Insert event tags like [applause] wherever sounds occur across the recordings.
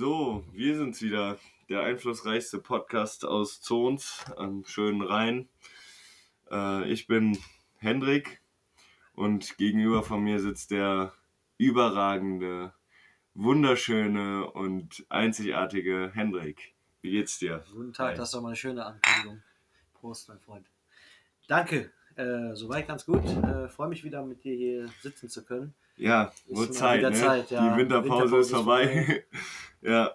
So, wir sind's wieder. Der einflussreichste Podcast aus Zons am schönen Rhein. Äh, ich bin Hendrik und gegenüber von mir sitzt der überragende, wunderschöne und einzigartige Hendrik. Wie geht's dir? Guten Tag, Hi. das ist doch mal eine schöne Ankündigung. Prost, mein Freund. Danke, äh, soweit ganz gut. Äh, Freue mich wieder mit dir hier sitzen zu können. Ja, Ist wird mal Zeit, ne? Zeit, ja. Die Winterpause, Winterpause ist vorbei. [laughs] ja.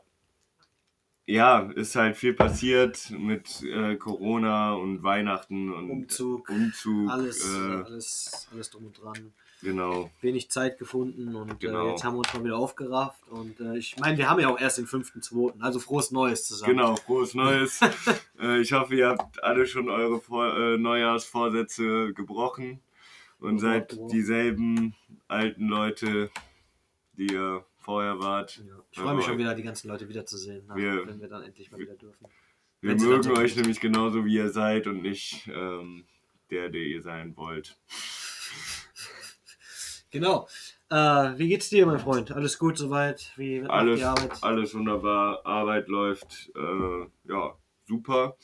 Ja, ist halt viel passiert mit äh, Corona und Weihnachten und Umzug, Umzug. Alles, äh, alles, alles drum und dran. genau. Wenig Zeit gefunden und Genau. äh, jetzt haben wir uns mal wieder aufgerafft. Und äh, ich meine, wir haben ja auch erst den 5.2., also frohes Neues zusammen. Genau, frohes Neues. [laughs] äh, ich hoffe, ihr habt alle schon eure Vor äh, Neujahrsvorsätze gebrochen und seid dieselben alten Leute, die ihr vorher wart. Ja. Ich freue mich schon wieder, die ganzen Leute wiederzusehen, ne, Wir- wenn wir dann endlich mal wieder dürfen. Wir Wenn sie dann mögen euch sind. nämlich genauso, wie ihr seid und nicht ähm, der, der ihr sein wollt. [laughs] Genau. Äh, wie geht's dir, mein Freund? Alles gut soweit? Wie Alles, die Arbeit? alles wunderbar, Arbeit läuft, äh, ja, super.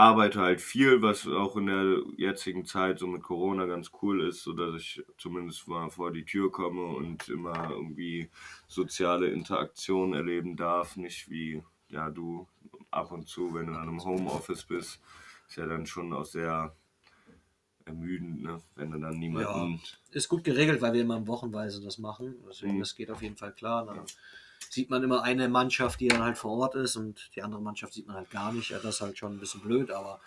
Arbeite halt viel, was auch in der jetzigen Zeit so mit Corona ganz cool ist, so dass ich zumindest mal vor die Tür komme und immer irgendwie soziale Interaktion erleben darf, nicht wie ja du ab und zu, wenn du dann im Homeoffice bist, ist ja dann schon auch sehr ermüdend, ne? wenn du dann niemanden ist gut geregelt, weil wir immer wochenweise das machen. Deswegen, Mhm. das geht auf jeden Fall klar. Dann sieht man immer eine Mannschaft, die dann halt vor Ort ist und die andere Mannschaft sieht man halt gar nicht. Ja, das ist halt schon ein bisschen blöd, aber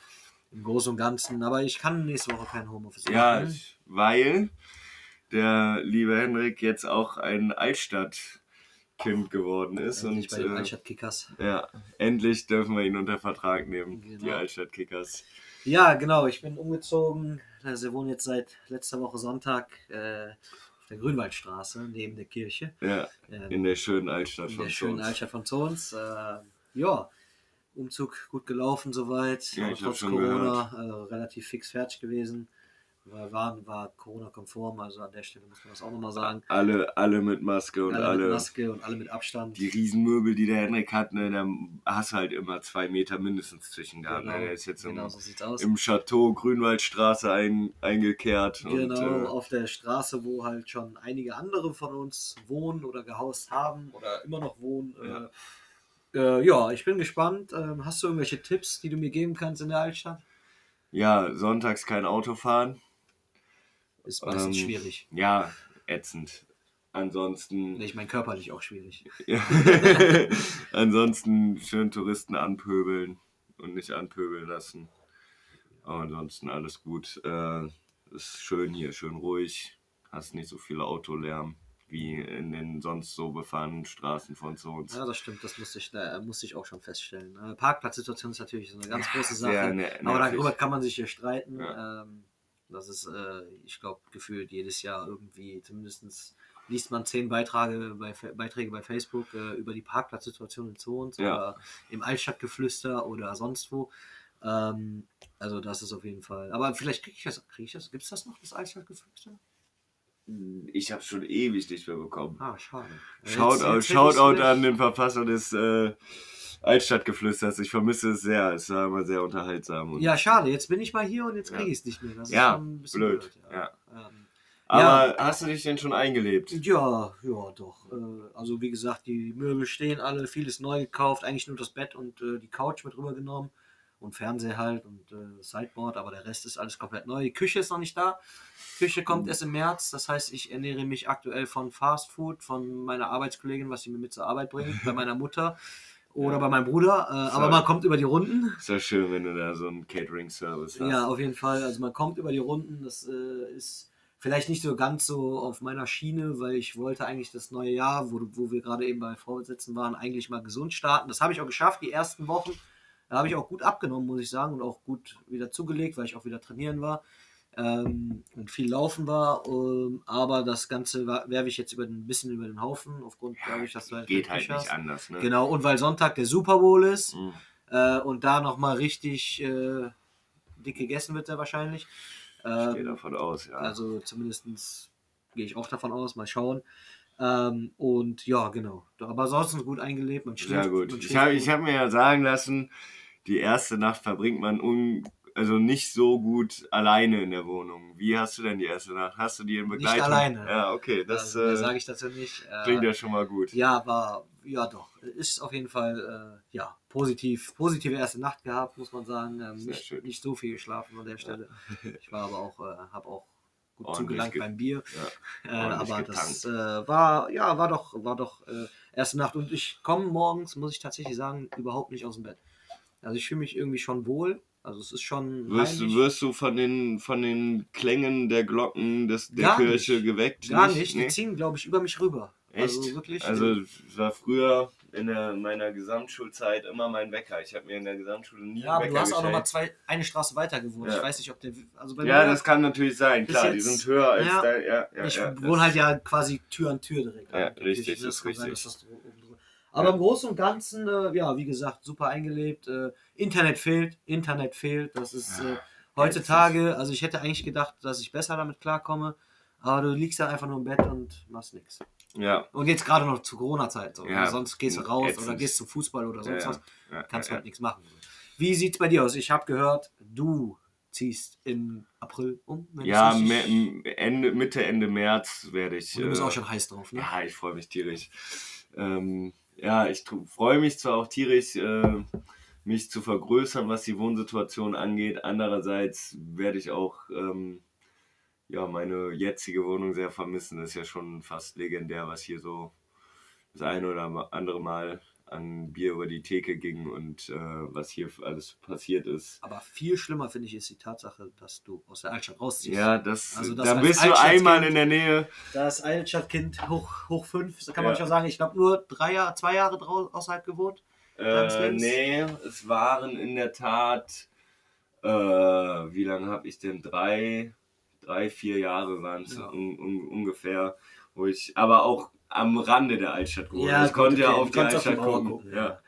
im Großen und Ganzen. Aber ich kann nächste Woche kein Homeoffice Ja, machen. ich, weil der liebe Henrik jetzt auch ein Altstadtkind geworden ist Endlich und bei den äh, Altstadt-Kickers. ja, endlich dürfen wir ihn unter Vertrag nehmen, die Genau. Altstadtkickers. Ja, genau. Ich bin umgezogen. Also wir wohnen jetzt seit letzter Woche Sonntag äh, auf der Grünwaldstraße neben der Kirche. Ja, Ähm, in der schönen Altstadt in von der schönen Zons. Altstadt von Zons. Äh, ja, Umzug gut gelaufen soweit. Ja, ich trotz schon Corona äh, relativ fix fertig gewesen. War, war, war Corona-konform, also an der Stelle muss man das auch nochmal sagen. Alle, alle mit Maske und alle, alle, mit Maske und alle mit Abstand. die Riesenmöbel, die der Henrik hat, ne, da hast du halt immer zwei Meter mindestens zwischen gehabt. Ne? Der ist jetzt im, genau so sieht's aus. im Chateau Grünwaldstraße ein, eingekehrt. Genau, Und, äh, auf der Straße, wo halt schon einige andere von uns wohnen oder gehaust haben oder immer noch wohnen. Ja. Äh, äh, ja, ich bin gespannt. Ähm, hast du irgendwelche Tipps, die du mir geben kannst in der Altstadt? ja, sonntags kein Auto fahren. Ist meistens Ähm, schwierig. Ja, ätzend. Ansonsten, ich meine körperlich auch schwierig. [laughs] ansonsten schön Touristen anpöbeln und nicht anpöbeln lassen. Aber ansonsten alles gut. Äh, ist schön hier, schön ruhig. Hast nicht so viel Autolärm wie in den sonst so befahrenen Straßen von Zons. Ja, das stimmt, das musste ich, äh, musste ich auch schon feststellen. Äh, Parkplatzsituation ist natürlich so eine ganz große Sache. aber nervig. darüber kann man sich hier streiten. Ja. Ähm, das ist, äh, ich glaube, gefühlt jedes Jahr irgendwie, zumindest liest man zehn Beiträge bei, Beiträge bei Facebook äh, über die Parkplatzsituation in Zons Ja. oder im Altstadtgeflüster oder sonst wo. Ähm, also das ist auf jeden Fall. Aber vielleicht kriege ich das, krieg ich das, gibt es das noch, das Altstadtgeflüster? Ich habe schon ewig nicht mehr bekommen. Ah, schade. Shoutout, jetzt Shoutout an den Verfasser des äh, Altstadtgeflüsters. Ich vermisse es sehr. Es war immer sehr unterhaltsam. Ja, schade. Jetzt bin ich mal hier und jetzt Ja. kriege ich es nicht mehr. Das ist Ja, schon ein bisschen blöd, blöd. ja. Ähm, Aber hast du dich denn schon eingelebt? ja, ja, doch. Äh, also wie gesagt, die Möbel stehen alle, vieles neu gekauft, eigentlich nur das Bett und äh, die Couch mit rübergenommen und Fernseher halt und äh, Sideboard, aber der Rest ist alles komplett neu. Die Küche ist noch nicht da. Küche kommt erst im März, das heißt, ich ernähre mich aktuell von Fast Food, von meiner Arbeitskollegin, was sie mir mit zur Arbeit bringt, bei meiner Mutter oder Ja. bei meinem Bruder, äh, aber man kommt über die Runden. Ist ja schön, wenn du da so einen Catering-Service hast. Ja, auf jeden Fall. Also man kommt über die Runden. Das äh, ist vielleicht nicht so ganz so auf meiner Schiene, weil ich wollte eigentlich das neue Jahr, wo, wo wir gerade eben bei Vorsitzenden waren, eigentlich mal gesund starten. Das habe ich auch geschafft, die ersten Wochen. Da habe ich auch gut abgenommen, muss ich sagen, und auch gut wieder zugelegt, weil ich auch wieder trainieren war ähm, und viel laufen war. Ähm, aber das Ganze werfe ich jetzt über, den- ein bisschen über den Haufen, aufgrund, dadurch, dass du halt Geht halt nicht hast. anders, ne? Genau, und weil Sonntag der Super Bowl ist Mhm. äh, und da nochmal richtig äh, dick gegessen wird, sehr wahrscheinlich. Ich gehe Ähm, davon aus, ja. also zumindest gehe ich auch davon aus, mal schauen. Ähm, und ja, genau. Aber ansonsten gut eingelebt. Man schläft, Sehr gut. Man Ich habe hab mir ja sagen lassen, die erste Nacht verbringt man un, also nicht so gut alleine in der Wohnung. Wie hast du denn die erste Nacht? Hast du die in Begleitung? alleine. Ja, okay, das also, äh, sage ich dazu nicht. Äh, klingt ja schon mal gut. Ja, war, ja doch. Ist auf jeden Fall, äh, ja, positiv, positive erste Nacht gehabt, muss man sagen. Ähm, nicht, schön. nicht so viel geschlafen an der Stelle. Ich war aber auch, äh, habe auch gut Ordentlich zugelangt ge- beim Bier. Ja. [laughs] Äh, aber das getankt. äh, war, ja, war doch, war doch äh, erste Nacht. Und ich komme morgens, muss ich tatsächlich sagen, überhaupt nicht aus dem Bett. Also ich fühle mich irgendwie schon wohl. Also es ist schon Wirst du, wirst du von den, von den Klängen der Glocken des, der Gar Kirche nicht. geweckt? Gar nicht, die Nee? ziehen, glaube ich, über mich rüber. Echt? Also wirklich. Also es war früher in der, meiner Gesamtschulzeit immer mein Wecker. Ich habe mir in der Gesamtschule nie ja, aber einen du Wecker hast auch noch mal gestellt. zwei, eine Straße weiter gewohnt. Ja. Ich weiß nicht, ob der. Also bei Ja, das kann natürlich sein. Klar, die jetzt- sind höher als ja, dein. Ja, ja, ich wohne halt ja quasi Tür an Tür direkt. Ja, Also richtig, das ist kann sein, richtig. dass das Aber im Großen und Ganzen, äh, ja, wie gesagt, super eingelebt. Äh, Internet fehlt, Internet fehlt. Das ist äh, heutzutage, also ich hätte eigentlich gedacht, dass ich besser damit klarkomme. Aber du liegst dann einfach nur im Bett und machst nichts. Ja, Und jetzt gerade noch zu Corona-Zeit. So. Ja, sonst gehst du raus ätzend. oder gehst zum Fußball oder sonst ja, was. ja, Kannst halt nichts machen. Wie sieht's bei dir aus? Ich habe gehört, du ziehst im April um. wenn Ja, Ende, Mitte, Ende März werde ich. Und du bist äh, auch schon heiß drauf, ne? Ja, ich freue mich tierisch. Ähm, ja, ich freue mich zwar auch tierisch, äh, mich zu vergrößern, was die Wohnsituation angeht. Andererseits werde ich auch ähm, ja, meine jetzige Wohnung sehr vermissen. Das ist ja schon fast legendär, was hier so das eine oder andere Mal an Bier über die Theke ging und äh, was hier alles passiert ist. Aber viel schlimmer finde ich ist die Tatsache, dass du aus der Altstadt rausziehst. Ja, das, Also da bist du einmal in der Nähe. Das Altstadtkind hoch, hoch fünf, so kann man Ja. schon sagen. Ich glaube nur drei Jahre, zwei Jahre außerhalb gewohnt. Äh, nee, es waren in der Tat, äh, wie lange habe ich denn? Drei, drei, vier Jahre waren es Ja. un, un, ungefähr, wo ich, aber auch am Rande der Altstadt gewohnt. Ja, ich konnte ja okay. auf Du die Altstadt Mauer gucken. Ja.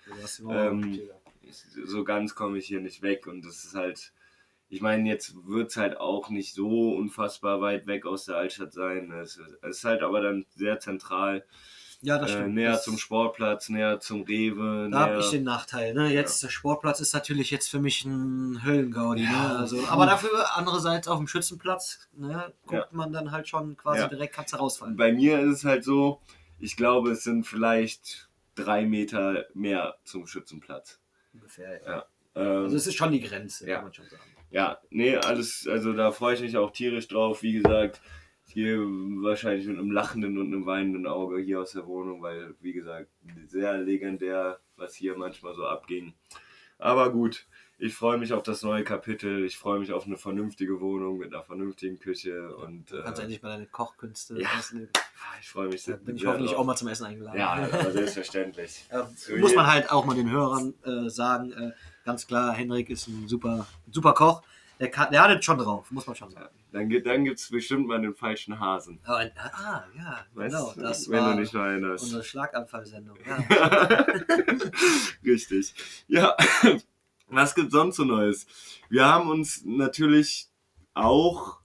Ja. Ähm, ja. Ich, so ganz komme ich hier nicht weg und das ist halt, ich meine, jetzt wird es halt auch nicht so unfassbar weit weg aus der Altstadt sein. Es ist halt aber dann sehr zentral, ja, das äh, stimmt. näher das, zum Sportplatz, näher zum Rewe. Da habe ich den Nachteil. Ne? Jetzt der Sportplatz ist natürlich jetzt für mich ein Höllengaudi. Ja. Ne? Also, aber dafür andererseits auf dem Schützenplatz ne, guckt man dann halt schon quasi Ja. direkt, kannst du rausfallen. Bei mir ist es halt so, ich glaube, es sind vielleicht drei Meter mehr zum Schützenplatz. Ungefähr, ja. Ja. Ähm, Also es ist schon die Grenze, Ja. kann man schon sagen. ja, nee, alles, also da freue ich mich auch tierisch drauf. Wie gesagt, hier wahrscheinlich mit einem lachenden und einem weinenden Auge hier aus der Wohnung, weil, wie gesagt, sehr legendär, was hier manchmal so abging. Aber gut, ich freue mich auf das neue Kapitel. Ich freue mich auf eine vernünftige Wohnung mit einer vernünftigen Küche und Du kannst äh, endlich mal deine Kochkünste ja. ausleben. ich freue mich Da sehr. bin ich hoffentlich drauf. auch mal zum Essen eingeladen. Ja, aber selbstverständlich. [laughs] Ja, Zu muss man halt auch mal den Hörern äh, sagen, äh, ganz klar, Henrik ist ein super, super Koch. Der, kann, der hat es schon drauf, muss man schon sagen. Dann, gibt- dann gibt es bestimmt mal den falschen Hasen. Aber, ah, ja, Weißt genau. Das wenn war du noch erinnerst. unsere Schlaganfallsendung. Ja. [laughs] Richtig. Ja, [clears throat] was gibt sonst so Neues? Wir haben uns natürlich auch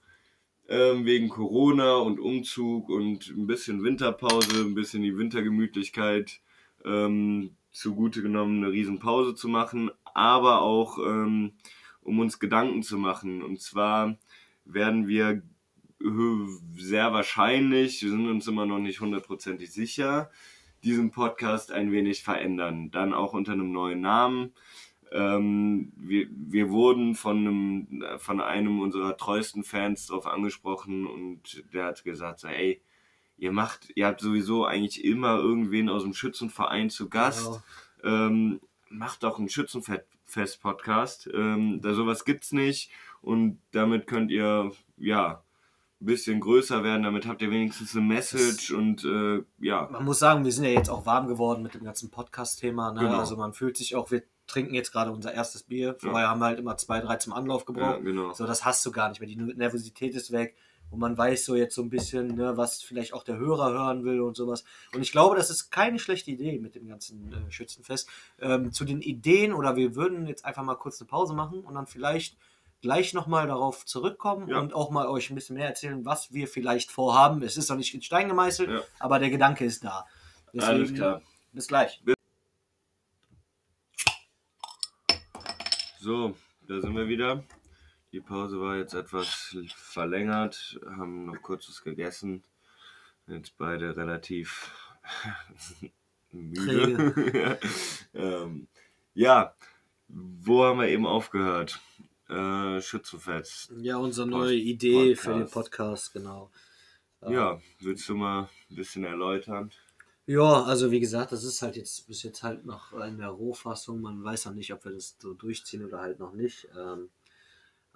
ähm, wegen Corona und Umzug und ein bisschen Winterpause, ein bisschen die Wintergemütlichkeit ähm, zugute genommen, eine Riesenpause zu machen, aber auch ähm, um uns Gedanken zu machen. Und zwar werden wir sehr wahrscheinlich, wir sind uns immer noch nicht hundertprozentig sicher, diesen Podcast ein wenig verändern. Dann auch unter einem neuen Namen. Ähm, wir, wir wurden von einem, von einem unserer treuesten Fans darauf angesprochen und der hat gesagt, so, ey, ihr macht, ihr habt sowieso eigentlich immer irgendwen aus dem Schützenverein zu Gast. Genau. Ähm, macht doch einen Schützenfest-Podcast. Ähm, da sowas gibt's nicht und damit könnt ihr, ja, ein bisschen größer werden, damit habt ihr wenigstens eine Message und äh, ja, Man muss sagen, wir sind ja jetzt auch warm geworden mit dem ganzen Podcast-Thema. Ne? Genau. Also man fühlt sich auch, wir trinken jetzt gerade unser erstes Bier. Vorher haben wir halt immer zwei, drei zum Anlauf ja gebraucht. genau. So, das hast du gar nicht mehr. Die Nervosität ist weg. Und man weiß so jetzt so ein bisschen, ne, was vielleicht auch der Hörer hören will und sowas. Und ich glaube, das ist keine schlechte Idee mit dem ganzen äh, Schützenfest. Ähm, zu den Ideen oder wir würden jetzt einfach mal kurz eine Pause machen und dann vielleicht gleich nochmal darauf zurückkommen Ja. und auch mal euch ein bisschen mehr erzählen, was wir vielleicht vorhaben. Es ist noch nicht in Stein gemeißelt, Ja. aber der Gedanke ist da. Alles klar. Bis gleich. So, da sind wir wieder. Die Pause war jetzt etwas verlängert, haben noch kurzes gegessen. Jetzt beide relativ [laughs] müde. [laughs] ähm, ja, wo haben wir eben aufgehört? Äh, Schützenfest. Ja, unsere Post- neue Idee für den Podcast. Podcast, genau. Äh, Ja, willst du mal ein bisschen erläutern? Ja, also wie gesagt, das ist halt jetzt bis jetzt halt noch in der Rohfassung. Man weiß noch nicht, ob wir das so durchziehen oder halt noch nicht. Ähm,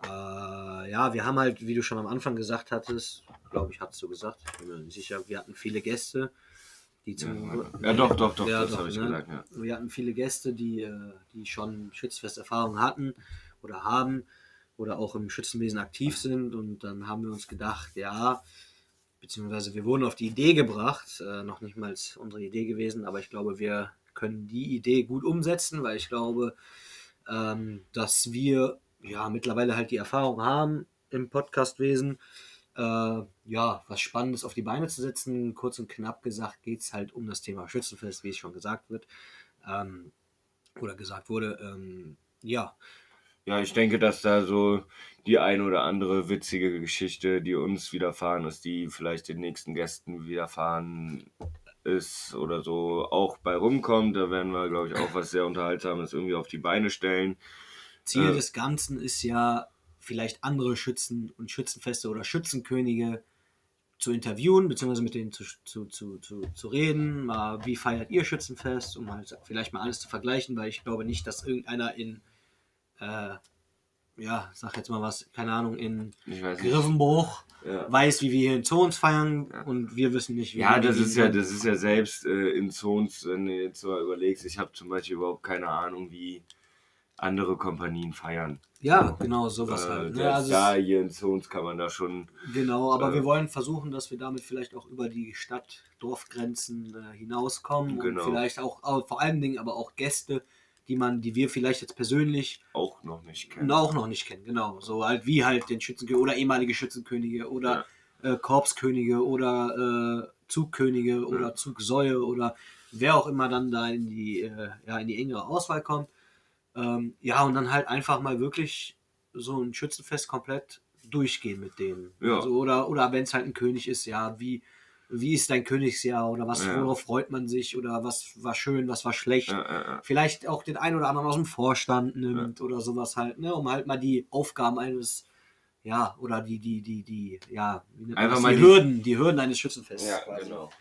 äh, ja, wir haben halt, wie du schon am Anfang gesagt hattest, glaube ich, hast du gesagt, ich bin mir nicht sicher, wir hatten viele Gäste, die Ja, zum. ja doch, doch, doch, Ja, das habe ich ne? gesagt, ja. Wir hatten viele Gäste, die, äh, die schon Schützfesterfahrung hatten oder haben oder auch im Schützenwesen aktiv sind. Und dann haben wir uns gedacht, ja, beziehungsweise wir wurden auf die Idee gebracht, äh, noch nicht mal unsere Idee gewesen, aber ich glaube, wir können die Idee gut umsetzen, weil ich glaube, ähm, dass wir ja mittlerweile halt die Erfahrung haben im Podcastwesen, äh, ja, was Spannendes auf die Beine zu setzen. Kurz und knapp gesagt geht es halt um das Thema Schützenfest, wie es schon gesagt wird. Ähm, oder gesagt wurde. Ähm, ja, Ja, ich denke, dass da so die ein oder andere witzige Geschichte, die uns widerfahren ist, die vielleicht den nächsten Gästen widerfahren ist oder so, auch bei rumkommt. Da werden wir, glaube ich, auch was sehr Unterhaltsames irgendwie auf die Beine stellen. Ziel Äh. des Ganzen ist ja, vielleicht andere Schützen und Schützenfeste oder Schützenkönige zu interviewen, beziehungsweise mit denen zu, zu, zu, zu, zu reden. Mal, wie feiert ihr Schützenfest, um halt vielleicht mal alles zu vergleichen, weil ich glaube nicht, dass irgendeiner in, äh, ja, sag jetzt mal was, keine Ahnung, in. Griffenbruch Ja. weiß, wie wir hier in Zons feiern Ja. und wir wissen nicht, wie Ja, wir das ist ja, das ist ja selbst äh, in Zons, wenn du jetzt mal überlegst, ich habe zum Beispiel überhaupt keine Ahnung, wie andere Kompanien feiern. Ja, genau, sowas Äh, halt. Ne? selbst Also da hier in Zons kann man da schon. Genau, aber Äh, wir wollen versuchen, dass wir damit vielleicht auch über die Stadt-Dorf-Grenzen äh, hinauskommen Genau. und vielleicht auch, auch vor allen Dingen aber auch Gäste, die man, die wir vielleicht jetzt persönlich auch noch nicht kennen. auch noch nicht kennen, genau. So halt wie halt den Schützenkönig oder ehemalige Schützenkönige oder äh, Korpskönige oder äh, Zugkönige oder Zugsäue oder wer auch immer dann da in die, äh, ja, in die engere Auswahl kommt. Ähm, ja, und dann halt einfach mal wirklich so ein Schützenfest komplett durchgehen mit denen. Ja. Also, oder oder wenn es halt ein König ist, ja, wie, wie ist dein Königsjahr oder was, Ja. worauf freut man sich oder was war schön, was war schlecht Ja, ja, vielleicht auch den einen oder anderen aus dem Vorstand nimmt oder sowas halt, ne, um halt mal die Aufgaben eines, ja, oder die, die, die, die, ja, Einfach mal die die- Hürden, die Hürden eines Schützenfestes. Ja, quasi. genau.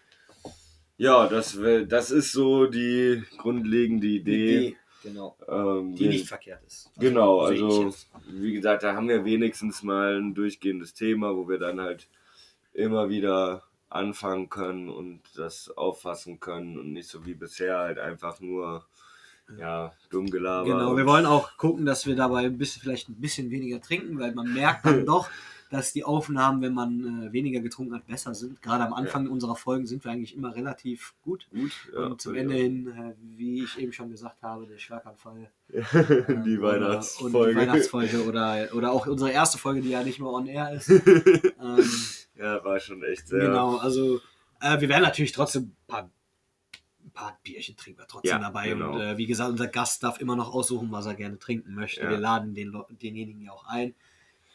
Ja, das, das ist so die grundlegende Die Idee. Genau. Ähm, Die nicht verkehrt ist. Genau, sehe ich also wie gesagt, da haben wir wenigstens mal ein durchgehendes Thema, wo wir dann halt immer wieder anfangen können und das auffassen können und nicht so wie bisher halt einfach nur ja, dumm gelabert. Genau, wir wollen auch gucken, dass wir dabei ein bisschen, vielleicht ein bisschen weniger trinken, weil man merkt dann [laughs] doch, dass die Aufnahmen, wenn man äh, weniger getrunken hat, besser sind. Gerade am Anfang unserer Folgen sind wir eigentlich immer relativ gut. gut. Ja, und zum Ende hin, äh, wie ich eben schon gesagt habe, der Schlaganfall [laughs] Ähm, die oder- Weihnachtsfolge. Und die Weihnachtsfolge oder, oder auch unsere erste Folge, die ja nicht mehr on air ist. [laughs] ähm, ja, war schon echt sehr. Genau, also äh, wir werden natürlich trotzdem ein paar, paar Bierchen trinken wir trotzdem Ja, dabei. genau. Und äh, wie gesagt, unser Gast darf immer noch aussuchen, was er gerne trinken möchte. Ja. Wir laden den, denjenigen ja auch ein.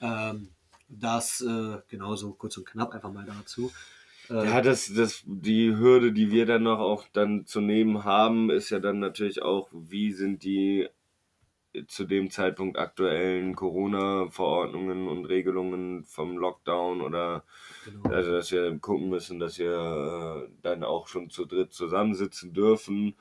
Ähm, das äh, genauso kurz und knapp einfach mal dazu. Äh, Ja, das, das, die Hürde, die wir dann noch auch dann zu nehmen haben, ist ja dann natürlich auch, wie sind die zu dem Zeitpunkt aktuellen Corona-Verordnungen und Regelungen vom Lockdown oder genau. also dass wir gucken müssen, dass wir äh, dann auch schon zu dritt zusammensitzen dürfen,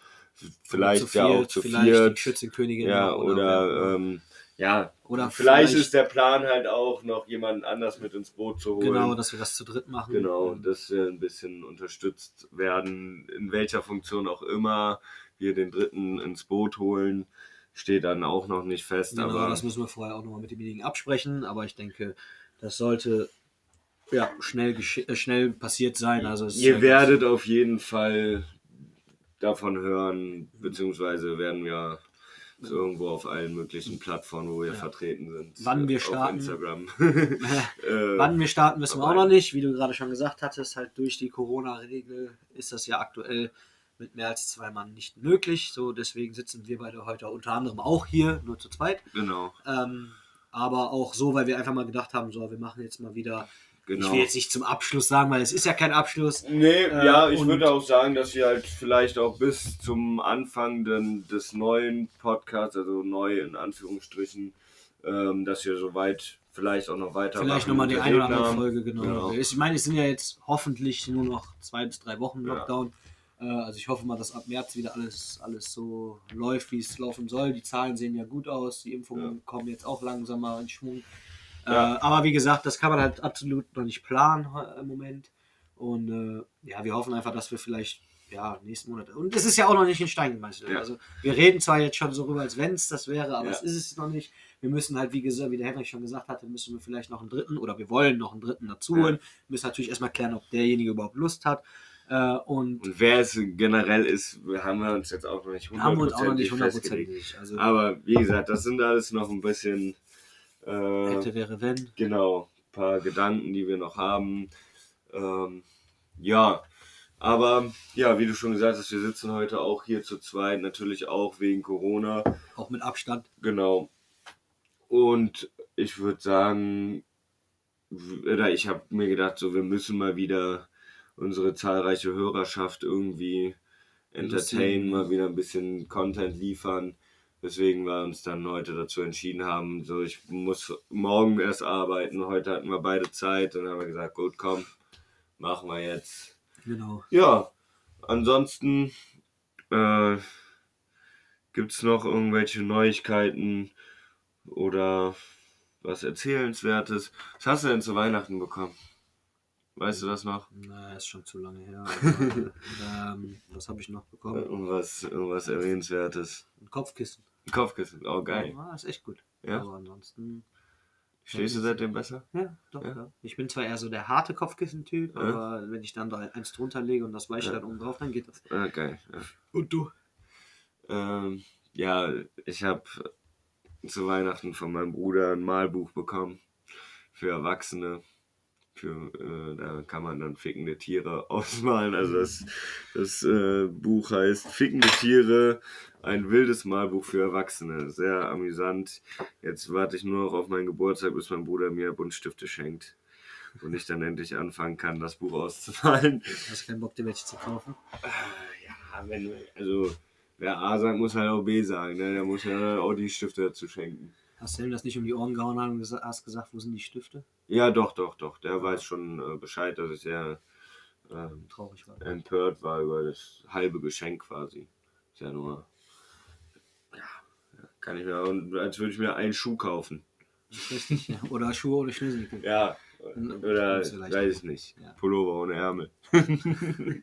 vielleicht ja auch zu vielleicht die viert, Schützenkönigin ja noch oder, ähm, ja Oder vielleicht, vielleicht- ist der Plan halt auch noch jemanden anders mit ins Boot zu holen. genau, dass wir das zu dritt machen. Genau, dass wir ein bisschen unterstützt werden, in welcher Funktion auch immer wir den Dritten ins Boot holen, steht dann auch noch nicht fest. Genau, aber das müssen wir vorher auch nochmal mit demjenigen absprechen, aber ich denke, das sollte ja schnell, äh, schnell passiert sein. Also ihr ja werdet auf jeden Fall davon hören, beziehungsweise werden wir irgendwo auf allen möglichen Plattformen, wo wir Ja. vertreten sind. Wann wir Auf starten. Instagram. [laughs] Äh, Wann wir starten, wissen wir auch noch nicht. Wie du gerade schon gesagt hattest, halt durch die Corona-Regel ist das ja aktuell mit mehr als zwei Mann nicht möglich. So, deswegen sitzen wir beide heute unter anderem auch hier, nur zu zweit. genau. Ähm, aber auch so, weil wir einfach mal gedacht haben, so, wir machen jetzt mal wieder. Genau. Ich will jetzt nicht zum Abschluss sagen, weil es ist ja kein Abschluss. Nee, Äh, ja, ich würde auch sagen, dass wir halt vielleicht auch bis zum Anfang den, des neuen Podcasts, also neu in Anführungsstrichen, ähm, dass wir soweit vielleicht auch noch weiter Vielleicht nochmal die eine oder andere Folge, genau. Ich meine, es sind ja jetzt hoffentlich nur noch zwei bis drei Wochen Ja. Lockdown. Äh, Also ich hoffe mal, dass ab März wieder alles, alles so läuft, wie es laufen soll. Die Zahlen sehen ja gut aus, die Impfungen Ja. kommen jetzt auch langsam mal in Schwung. Ja. Äh, aber wie gesagt, das kann man halt absolut noch nicht planen äh, im Moment. Und äh, ja, wir hoffen einfach, dass wir vielleicht ja, nächsten Monat. Und es ist ja auch noch nicht in Stein gemeißelt. Ja. Also wir reden zwar jetzt schon so rüber, als wenn es das wäre, aber Ja. es ist es noch nicht. Wir müssen halt, wie gesagt, wie der Henrik schon gesagt hatte, müssen wir vielleicht noch einen dritten oder wir wollen noch einen dritten dazu Ja. holen. Müssen natürlich erstmal klären, ob derjenige überhaupt Lust hat. Äh, und Und wer es generell ist, haben wir uns jetzt auch noch nicht haben wir uns auch noch nicht hundertprozentig festgelegt. Also Aber wie gesagt, das sind alles noch ein bisschen, äh, hätte, wäre, wenn. genau, ein paar Gedanken, die wir noch haben. Ähm, ja, aber ja, wie du schon gesagt hast, wir sitzen heute auch hier zu zweit, natürlich auch wegen Corona. Auch mit Abstand. Genau. Und ich würde sagen, oder ich habe mir gedacht, so wir müssen mal wieder unsere zahlreiche Hörerschaft irgendwie entertainen, mal wieder ein bisschen Content liefern. Weswegen wir uns dann heute dazu entschieden haben, so ich muss morgen erst arbeiten, heute hatten wir beide Zeit und haben wir gesagt, gut, komm, machen wir jetzt. Genau. Ja, ansonsten äh, gibt es noch irgendwelche Neuigkeiten oder was Erzählenswertes? Was hast du denn zu Weihnachten bekommen? Weißt du das noch? Na, ist schon zu lange her. Aber, [laughs] ähm, was habe ich noch bekommen? Irgendwas, irgendwas Erwähnenswertes. Ein Kopfkissen. Ein Kopfkissen, oh geil. Ja, ist echt gut. Ja? Aber ansonsten. Stehst du seitdem besser? Ja, doch, Ja? ja. Ich bin zwar eher so der harte Kopfkissen-Typ, Ja. aber wenn ich dann da eins drunter lege und das weiche dann oben drauf, dann geht das. Ah, geil. Und du? Ähm, ja, ich habe zu Weihnachten von meinem Bruder ein Malbuch bekommen für Erwachsene. Für, äh, da kann man dann fickende Tiere [laughs] ausmalen. Also das, das äh, Buch heißt Fickende Tiere, ein wildes Malbuch für Erwachsene. Sehr amüsant. Jetzt warte ich nur noch auf meinen Geburtstag, bis mein Bruder mir Buntstifte schenkt. Und ich dann endlich anfangen kann, das Buch auszumalen. Hast keinen Bock, dir welche zu kaufen? Ja, wenn, also wer A sagt, muss halt auch B sagen. Ne? Der muss ja auch die Stifte dazu schenken. Hast du ihm das nicht um die Ohren gehauen und hast gesagt, wo sind die Stifte? Ja, doch, doch, doch. Der weiß schon äh, Bescheid, dass ich sehr ähm, Traurig war. empört war über das halbe Geschenk quasi. Ist ja nur. Ja, ja, kann ich mir. Und als würde ich mir einen Schuh kaufen. Richtig, ja. Oder Schuhe ohne Schnürsenkel. Ja. Oder weiß ich nicht. Ja. Pullover ohne Ärmel. [laughs] [laughs]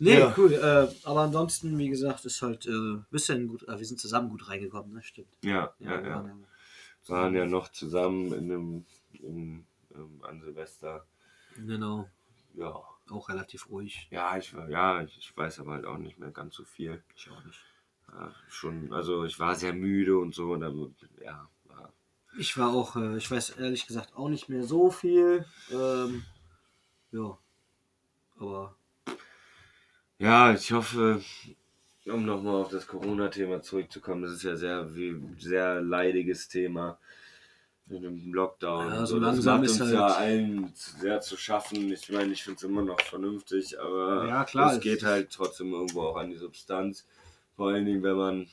Nee, Ja. cool. Äh, aber ansonsten, wie gesagt, ist halt äh, bisschen gut. Äh, wir sind zusammen gut reingekommen, ne? Stimmt. Ja, ja, wir ja. Waren ja noch zusammen in einem, in, ähm, an Silvester. Genau. Ja. Auch relativ ruhig. Ja, ich war, ja, ich ich weiß aber halt auch nicht mehr ganz so viel. Ich auch nicht. Ja, schon, also ich war sehr müde und so, und dann, ja, war, Ich war auch, äh, ich weiß ehrlich gesagt auch nicht mehr so viel. Ähm, ja. Aber ja, ich hoffe, um nochmal auf das Corona-Thema zurückzukommen, das ist ja sehr, wie, sehr leidiges Thema mit dem Lockdown. Ja, so das langsam macht ist uns halt- ja allen sehr zu schaffen. Ich meine, ich finde es immer noch vernünftig, aber Ja, klar, es geht halt trotzdem irgendwo auch an die Substanz. Vor allen Dingen, wenn man,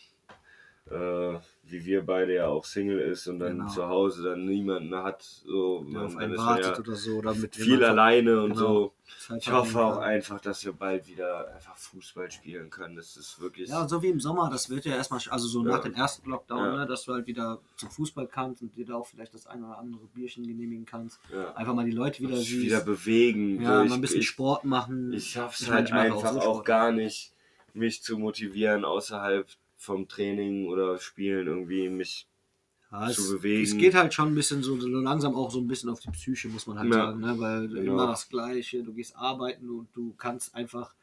äh, wie wir beide ja auch Single ist und dann Genau. zu Hause dann niemanden hat, so, auf dann einen ist man wartet ja oder so. Oder mit viel einfach alleine und genau, so. Zeit Ich hoffe auch einfach, dass wir bald wieder einfach Fußball spielen können. Das ist wirklich. Ja, so wie im Sommer, das wird ja erstmal, also so Ja. nach dem ersten Lockdown, Ja. ne, dass du halt wieder zum Fußball kannst und dir da auch vielleicht das eine oder andere Bierchen genehmigen kannst. ja, Einfach mal die Leute wieder siehst. wieder bewegen. ja, so, mal ein bisschen ich, Sport machen. Ich schaff's Ich halt ich mache auch einfach so auch, gar nicht, mich zu motivieren, außerhalb vom Training oder Spielen irgendwie mich. ja, zu es, bewegen. Es geht halt schon ein bisschen so, so langsam auch so ein bisschen auf die Psyche, muss man halt Ja. sagen, ne? weil Genau. immer das Gleiche. Du gehst arbeiten und du kannst einfach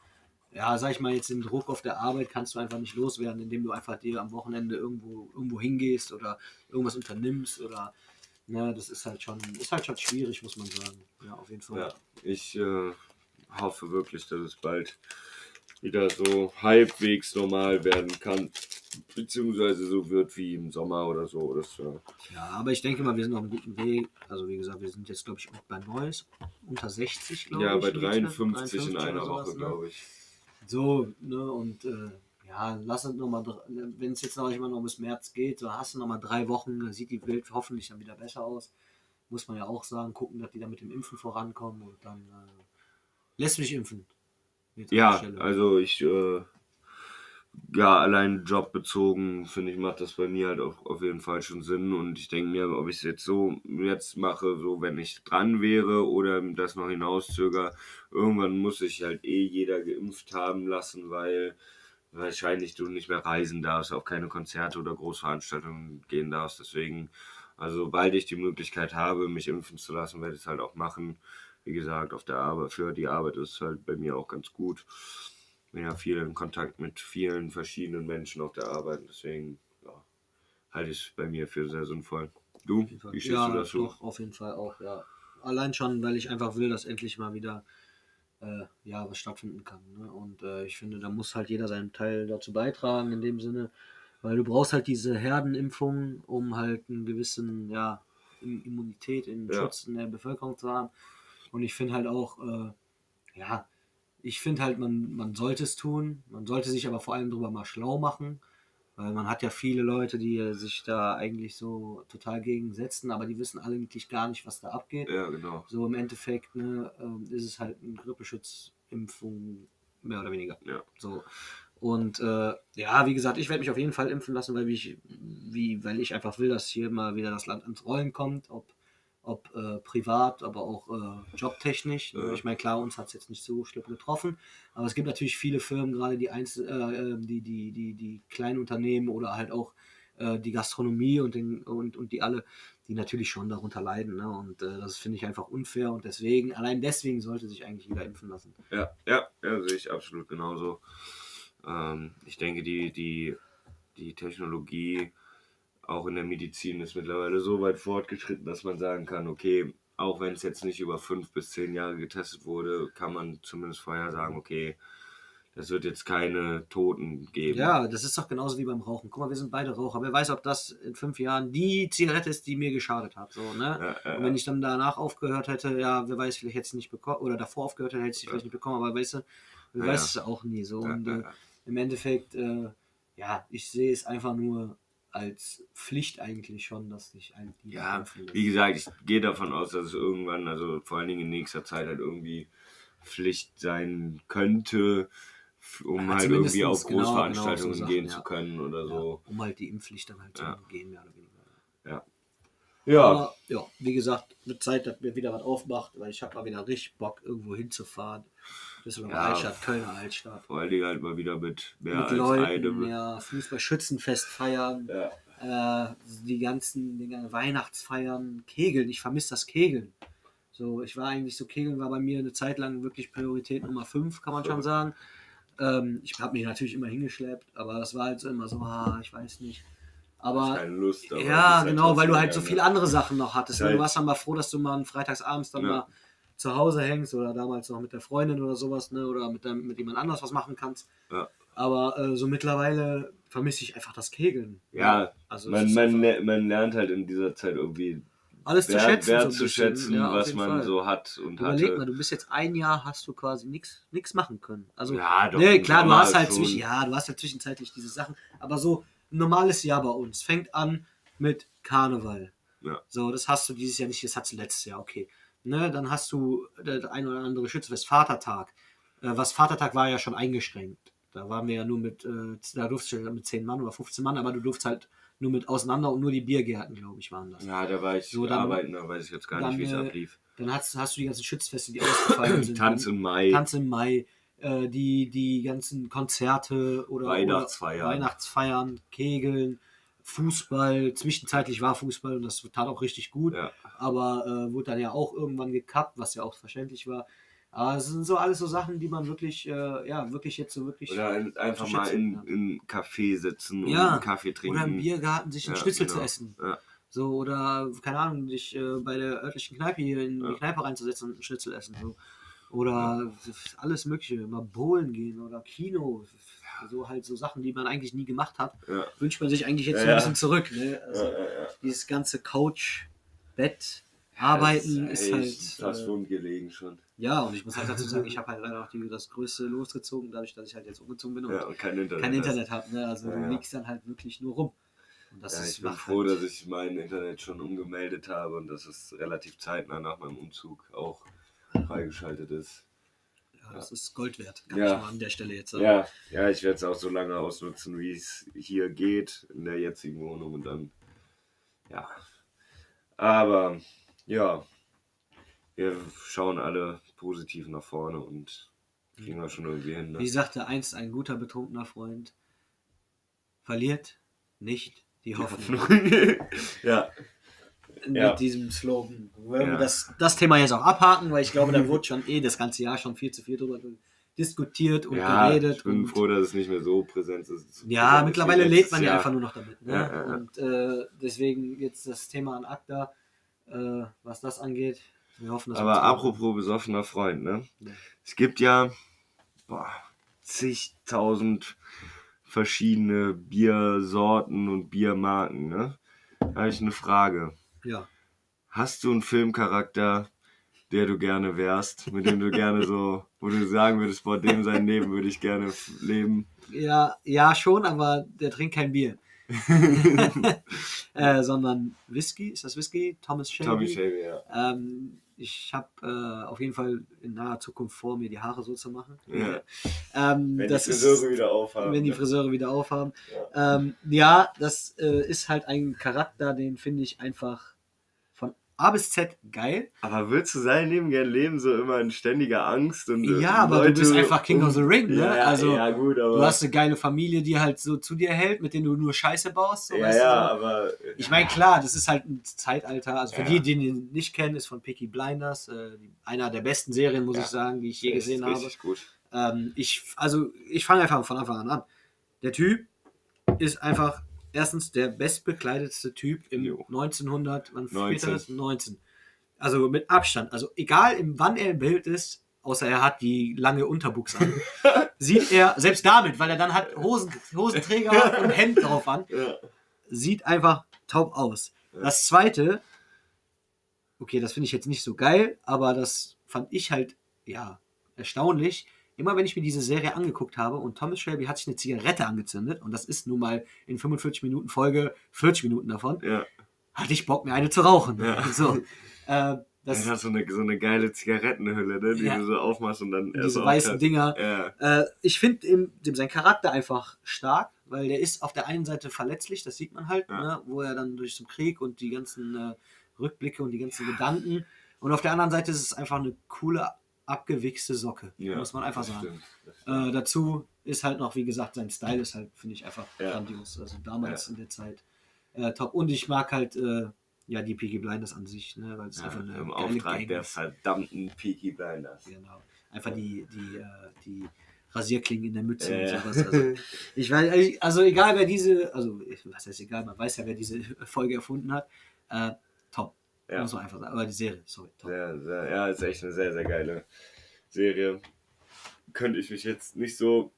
ja, sag ich mal, jetzt den Druck auf der Arbeit kannst du einfach nicht loswerden, indem du einfach dir am Wochenende irgendwo, irgendwo hingehst oder irgendwas unternimmst oder ne, das ist halt schon, ist halt schon schwierig, muss man sagen. Ja, auf jeden Fall. Ja, ich äh, hoffe wirklich, dass es bald wieder so halbwegs normal werden kann, beziehungsweise so wird wie im Sommer oder so. Das, äh, Ja, aber ich denke mal, wir sind auf einem guten Weg. Also wie gesagt, wir sind jetzt, glaube ich, bei Neues unter 60, glaube ja, ich. bei liegt's, ne? 53 in 53 einer oder Woche, ne? glaube ich. So, ne, und äh, ja, lass uns nochmal, wenn es jetzt noch mal noch bis März geht, so hast du nochmal drei Wochen, da sieht die Welt hoffentlich dann wieder besser aus. Muss man ja auch sagen, gucken, dass die da mit dem Impfen vorankommen und dann äh, lässt mich impfen. Jetzt Ja, also ich, äh, ja, allein jobbezogen, finde ich, macht das bei mir halt auch auf jeden Fall schon Sinn. Und ich denke mir, ob ich es jetzt so jetzt mache, so wenn ich dran wäre oder das noch hinauszöger, irgendwann muss sich halt eh jeder geimpft haben lassen, weil wahrscheinlich du nicht mehr reisen darfst, auf keine Konzerte oder Großveranstaltungen gehen darfst. Deswegen, also sobald ich die Möglichkeit habe, mich impfen zu lassen, werde ich es halt auch machen. Wie gesagt, auf der Arbeit, für die Arbeit ist es halt bei mir auch ganz gut. Bin ja viel in Kontakt mit vielen verschiedenen Menschen auf der Arbeit, deswegen ja, halte ich es bei mir für sehr sinnvoll. Du, wie stehst ja, du dazu? doch, auf jeden Fall auch, ja. Allein schon, weil ich einfach will, dass endlich mal wieder äh, ja, was stattfinden kann. Ne? Und äh, ich finde, da muss halt jeder seinen Teil dazu beitragen, in dem Sinne, weil du brauchst halt diese Herdenimpfung, um halt einen gewissen, ja, Im- Immunität, in Ja. Schutz in der Bevölkerung zu haben. Und ich finde halt auch, äh, ja, ich finde halt, man, man sollte es tun, man sollte sich aber vor allem darüber mal schlau machen, weil man hat ja viele Leute, die sich da eigentlich so total gegen setzen, aber die wissen eigentlich gar nicht, was da abgeht. Ja, genau. So im Endeffekt ne, ähm, ist es halt eine Grippeschutzimpfung, mehr oder weniger. Ja. So. Und äh, ja, wie gesagt, ich werde mich auf jeden Fall impfen lassen, weil ich, wie, weil ich einfach will, dass hier mal wieder das Land ins Rollen kommt, ob, ob äh, privat, aber auch äh, jobtechnisch. Ja. Ich meine, klar, uns hat es jetzt nicht so schlimm getroffen, aber es gibt natürlich viele Firmen, gerade die, Einzel äh, äh, die, die, die, die kleinen Unternehmen oder halt auch äh, die Gastronomie und, den, und, und die alle, die natürlich schon darunter leiden. Ne? Und äh, das finde ich einfach unfair und deswegen, allein deswegen sollte sich eigentlich jeder impfen lassen. Ja, ja, ja, sehe ich absolut genauso. Ähm, ich denke, die, die, die Technologie auch in der Medizin ist mittlerweile so weit fortgeschritten, dass man sagen kann, okay, auch wenn es jetzt nicht über fünf bis zehn Jahre getestet wurde, kann man zumindest vorher sagen, okay, das wird jetzt keine Toten geben. Ja, das ist doch genauso wie beim Rauchen. Guck mal, wir sind beide Raucher. Wer weiß, ob das in fünf Jahren die Zigarette ist, die mir geschadet hat. So, ne? Ja, ja, Und wenn ich dann danach aufgehört hätte, ja, wer weiß, vielleicht hätte ich es nicht bekommen, oder davor aufgehört hätte, hätte ich es vielleicht nicht bekommen, aber weißt du, du Ja, weißt es auch nie so. Und äh, im Endeffekt, äh, ja, ich sehe es einfach nur als Pflicht eigentlich schon, dass sich ein die Ja, wie gesagt, ich gehe davon aus, dass es irgendwann, also vor allen Dingen in nächster Zeit halt irgendwie Pflicht sein könnte, um Ja, halt irgendwie auf genau, Großveranstaltungen genau, so gehen Sachen, zu ja. können oder ja, so. um halt die Impfpflicht dann halt zu Ja. umgehen, mehr oder weniger. Ja, Aber ja, wie gesagt, wird Zeit, dass mir wieder was aufmacht, weil ich habe mal wieder richtig Bock, irgendwo hinzufahren. Düsseldorfer Ja. Altstadt, Kölner Altstadt. vor allen Dingen halt mal wieder mit mehr Mit als Leuten, einem. ja, Fußball-Schützenfest feiern, Ja. äh, die ganzen Dinge, Weihnachtsfeiern, Kegeln. Ich vermisse das Kegeln. So, ich war eigentlich so, Kegeln war bei mir eine Zeit lang wirklich Priorität Nummer 5, kann man schon sagen. Ähm, ich habe mich natürlich immer hingeschleppt, aber das war halt so immer so, ah, ich weiß nicht. Aber keine Lust. aber ja, halt genau, weil du halt so viele andere Sachen noch hattest. ne? Halt- Du warst dann mal froh, dass du mal freitagsabends dann Ja. mal zu Hause hängst oder damals noch mit der Freundin oder sowas, ne? Oder mit, deinem, mit jemand anders was machen kannst. Ja. Aber äh, so mittlerweile vermisse ich einfach das Kegeln. Ja, also es Man, man, einfach le- man lernt halt in dieser Zeit irgendwie alles zu wert, schätzen. so ein wertzuschätzen, bisschen. Ja, auf was man Fall. so hat und Überleg hatte. mal, du bist jetzt ein Jahr, hast du quasi nichts machen können. Also ja, doch, Nee, klar, du hast halt schon. zwischen, ja, du hast halt zwischenzeitlich diese Sachen, aber so ein normales Jahr bei uns fängt an mit Karneval. Ja. So, das hast du dieses Jahr nicht, das hast du letztes Jahr, okay. Ne, dann hast du das ein oder andere Schützenfest, Vatertag. Äh, was Vatertag war ja schon eingeschränkt. Da waren wir ja nur mit, äh, da durfst du mit 10 Mann oder 15 Mann, aber du durfst halt nur mit auseinander und nur die Biergärten, glaube ich, waren das. Ja, da war ich So, dann- arbeiten, da weiß ich jetzt gar dann, nicht, wie es äh, ablief. Dann hast, hast du die ganzen Schützfeste, die ausgefallen [clears throat] sind. Tanz im Mai. Tanz im Mai, äh, die, die ganzen Konzerte oder Weihnachtsfeiern. Oder Weihnachtsfeiern, Kegeln, Fußball. Zwischenzeitlich war Fußball und das tat auch richtig gut, Ja. Aber äh, wurde dann ja auch irgendwann gekappt, was ja auch verständlich war. Aber es sind so alles so Sachen, die man wirklich, äh, ja, wirklich jetzt so wirklich. Oder ein, einfach mal in, einen Café sitzen und Ja, einen Kaffee trinken. Oder im Biergarten sich einen Ja, Schnitzel genau. zu essen. Ja. So, oder, keine Ahnung, dich äh, bei der örtlichen Kneipe hier in die Kneipe reinzusetzen und einen Schnitzel essen. So. Oder alles Mögliche, mal bowlen gehen oder Kino. So halt so Sachen, die man eigentlich nie gemacht hat. Wünscht man sich eigentlich jetzt so ein bisschen zurück. Ne? Also. Dieses ganze Couch, Bett, Arbeiten Das ist halt. fast äh, gelegen schon. ja, und ich muss halt dazu sagen, [laughs] ich habe halt leider auch die, das Größte losgezogen, dadurch, dass ich halt jetzt umgezogen bin und Ja, und kein Internet. kein. Internet habe. Ne? Also Ja, du ja. liegst dann halt wirklich nur rum. Und das Ja, ist ich bin froh, halt, dass ich mein Internet schon umgemeldet habe und dass es relativ zeitnah nach meinem Umzug auch freigeschaltet ist. ja, das ist Gold wert, kann Ja. ich mal an der Stelle jetzt sagen. Ja, ja, ich werde es auch so lange ausnutzen, wie es hier geht in der jetzigen Wohnung und dann, ja. Aber ja, wir schauen alle positiv nach vorne und kriegen wir schon irgendwie hin. Wie Ne? sagte einst ein guter betrunkener Freund, verliert nicht die Hoffnung. [laughs] ja, Mit Ja. diesem Slogan. Wollen wir Ja. das, das Thema jetzt auch abhaken, weil ich glaube, da wurde schon eh das ganze Jahr schon viel zu viel drüber diskutiert und ja, geredet. ich bin und froh, dass es nicht mehr so präsent ist. Ja, präsent mittlerweile lebt man ja einfach nur noch damit. Ne? Ja, ja. Und äh, deswegen jetzt das Thema an ACTA, äh, was das angeht. Wir hoffen, dass Aber apropos besoffener Freund, ne? Es gibt ja boah, zigtausend verschiedene Biersorten und Biermarken, ne? Da habe ich eine Frage. Ja. Hast du einen Filmcharakter, der du gerne wärst, mit dem du gerne so, wo du sagen würdest, vor dem sein Leben würde ich gerne leben? Ja, ja, schon, aber der trinkt kein Bier. [laughs] äh, sondern Whisky, ist das Whisky? Thomas Shelby. Tommy Shelby, ja. Ähm, ich habe äh, auf jeden Fall in naher Zukunft vor, mir die Haare so zu machen. ja. Ähm, Wenn das die ist, Friseure wieder aufhaben. wenn die? Friseure wieder aufhaben. Ja, ähm, ja das äh, ist halt ein Charakter, den finde ich einfach A bis Z geil. Aber würdest du sein Leben gern leben, so immer in ständiger Angst? Und, äh, Ja, aber du bist einfach King of the Ring, ne? Ja, ja, Also, ja, gut, aber. Du hast eine geile Familie, die halt so zu dir hält, mit denen du nur Scheiße baust. So, ja, weißt du, so. aber. Ich meine, klar, das ist halt ein Zeitalter. Also für die, die ihn nicht kennen, ist von Peaky Blinders. Äh, einer der besten Serien, muss ich sagen, die ich je gesehen habe. Richtig gut. Ähm, ich, also, ich fange einfach von Anfang an an. Der Typ ist einfach erstens der bestbekleidetste Typ im Jo. 1900, wann 19. später das? 19. Also mit Abstand. Also egal, wann er im Bild ist, außer er hat die lange Unterbuchse an, [laughs] sieht er, selbst damit, weil er dann hat Hosen, Hosenträger und Hemd drauf an, Ja. sieht einfach taub aus. Das zweite, okay, das finde ich jetzt nicht so geil, aber das fand ich halt, ja, erstaunlich. Immer wenn ich mir diese Serie angeguckt habe und Thomas Shelby hat sich eine Zigarette angezündet und das ist nun mal in 45 Minuten Folge 40 Minuten davon, Ja. hatte ich Bock, mir eine zu rauchen. Ja. [laughs] So, äh, das, Das ist so eine, so eine geile Zigarettenhülle, ne, die Ja. du so aufmachst und dann diese so weißen aufhört. Dinger. Ja. Äh, ich finde dem, dem sein Charakter einfach stark, weil der ist auf der einen Seite verletzlich, das sieht man halt, Ja. ne, wo er dann durch den Krieg und die ganzen äh, Rückblicke und die ganzen Gedanken. Und auf der anderen Seite ist es einfach eine coole, abgewichste Socke, ja. muss man einfach sagen. Äh, dazu ist halt noch, wie gesagt, sein Style ist halt, finde ich, einfach Ja. grandios. Also damals Ja. in der Zeit äh, top. Und ich mag halt, äh, ja, die Peaky Blinders an sich, ne, weil es ja, einfach eine Im Auftrag Gang der ist. verdammten Peaky Blinders. Genau. Einfach die, die, äh, die Rasierklingen in der Mütze und sowas. Also, [laughs] ich weiß, also egal wer diese, also was heißt egal, man weiß ja, wer diese [laughs] Folge erfunden hat. Ja. Muss man einfach sagen. Aber die Serie, sorry, top. Sehr, sehr, ja, ist echt eine sehr, sehr geile Serie. Könnte ich mich jetzt nicht so,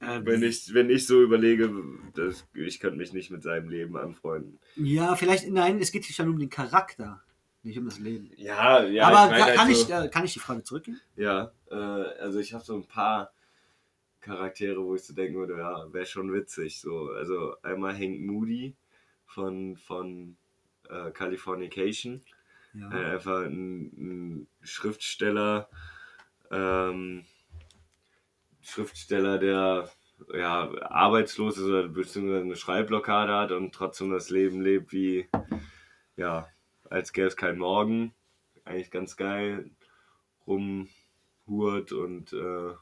Äh, wenn ich, wenn ich so überlege, das, ich könnte mich nicht mit seinem Leben anfreunden. Ja, vielleicht, nein, es geht schon um den Charakter, nicht um das Leben. Ja, ja. Aber ka- halt kann, so, ich, äh, kann ich die Frage zurückgeben? Ja, äh, also ich habe so ein paar Charaktere, wo ich so denken würde, ja, wäre schon witzig. So, also einmal Hank Moody von, von äh, Californication. Ja. Äh, einfach ein, ein Schriftsteller, ähm, Schriftsteller, der ja, arbeitslos ist oder beziehungsweise eine Schreibblockade hat und trotzdem das Leben lebt wie, ja, als gäbe es keinen Morgen. Eigentlich ganz geil. Rumhurt und äh,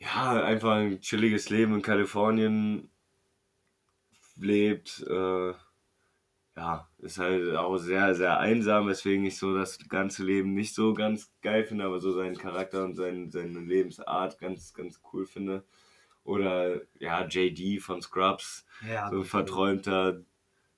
ja, einfach ein chilliges Leben in Kalifornien lebt. Äh, ja, ist halt auch sehr, sehr einsam, weswegen ich so das ganze Leben nicht so ganz geil finde, aber so seinen Charakter und sein, seine Lebensart ganz, ganz cool finde. Oder ja, JD von Scrubs, Ja, so ein verträumter,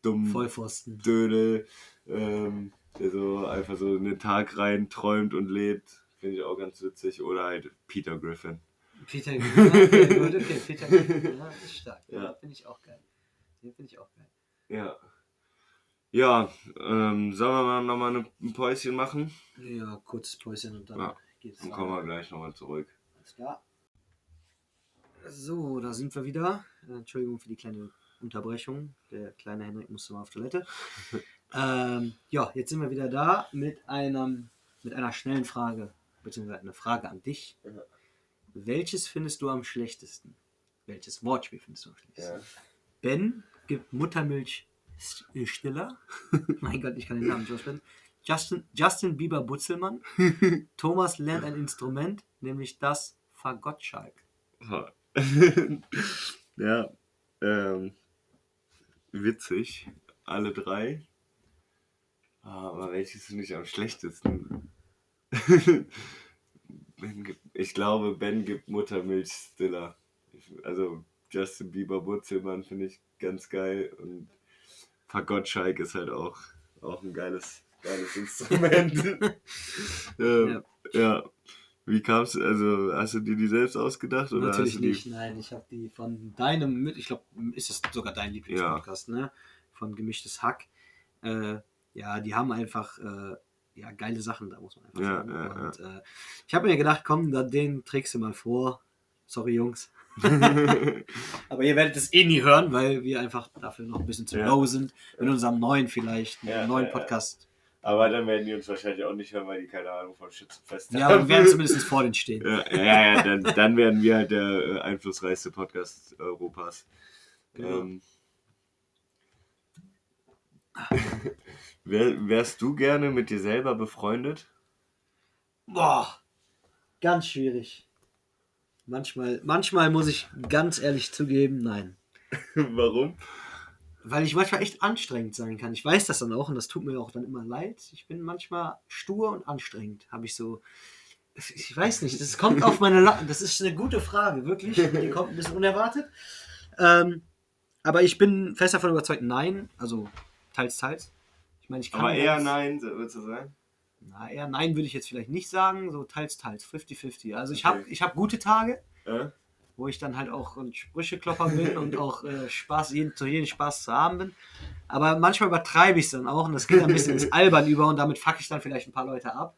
dumm Vollpfosten. Dödel, ähm, der so einfach so in den Tag rein träumt und lebt. Finde ich auch ganz witzig. Oder halt Peter Griffin. Peter Griffin. Okay, gut, okay, Peter Griffin. Ja, ist stark. Ja, Ja. finde ich auch geil. Den finde ich auch geil. Ja. Ja, ähm, sollen wir mal nochmal ein Päuschen machen? Ja, kurzes Päuschen und dann Ja, geht's Dann kommen wir gleich nochmal zurück. Alles klar. So, da sind wir wieder. Äh, Entschuldigung für die kleine Unterbrechung. Der kleine Henrik musste mal auf Toilette. [laughs] ähm, ja, jetzt sind wir wieder da mit, einem, mit einer schnellen Frage, beziehungsweise eine Frage an dich. Ja. Welches findest du am schlechtesten? Welches Wortspiel findest du am schlechtesten? Ja. Ben gibt Muttermilch stiller. [laughs] mein Gott, ich kann den Namen nicht aussprechen. Justin, Justin Bieber Butzelmann. [laughs] Thomas lernt ein Instrument, nämlich das Fagottschalk. [laughs] ja, ähm, witzig. Alle drei. Aber welches finde ich am schlechtesten? gibt, ich glaube, Ben gibt Muttermilch stiller. Ich, also Justin Bieber Wurzelmann finde ich ganz geil und Fagottscheik ist halt auch, auch ein geiles, geiles Instrument. [laughs] [laughs] ähm, ja. Wie kam's? Also hast du dir die selbst ausgedacht oder Natürlich hast du die nicht, nein. Ich habe die von deinem, ich glaube, ist es sogar dein Lieblingspodcast, ne? Von Gemischtes Hack. Äh, ja, die haben einfach äh, ja, geile Sachen, da muss man einfach Ja, sagen. ja, ja. Und äh, ich habe mir gedacht, komm, da, den trägst du mal vor. Sorry, Jungs. [laughs] Aber ihr werdet es eh nie hören, weil wir einfach dafür noch ein bisschen zu Ja. low sind. Mit unserem neuen vielleicht, mit Ja, neuen. Podcast. Aber dann werden die uns wahrscheinlich auch nicht hören, weil die keine Ahnung von Schützenfest Ja, wir werden [laughs] zumindest vor den stehen. Ja, ja, ja dann, dann werden wir halt der äh, einflussreichste Podcast Europas. Genau. Ähm, wär, wärst du gerne mit dir selber befreundet? Boah, ganz schwierig. Manchmal, manchmal muss ich ganz ehrlich zugeben, nein. [laughs] Warum? Weil ich manchmal echt anstrengend sein kann. Ich weiß das dann auch und das tut mir auch dann immer leid. Ich bin manchmal stur und anstrengend. Habe ich so. Ich weiß nicht, das kommt auf meine. La das ist eine gute Frage, wirklich. Die kommt ein bisschen unerwartet. Ähm, aber ich bin fest davon überzeugt, nein. Also teils, teils. Ich meine, ich kann. Aber eher nein, so- würdest du sagen? Na, eher nein würde ich jetzt vielleicht nicht sagen. So teils, teils. 50-50. Also ich Okay. habe ich hab gute Tage. Äh? wo ich dann halt auch ein Sprücheklopper bin und auch äh, Spaß, jeden, zu jedem Spaß zu haben bin. Aber manchmal übertreibe ich es dann auch und das geht ein bisschen ins Albern über und damit fuck ich dann vielleicht ein paar Leute ab.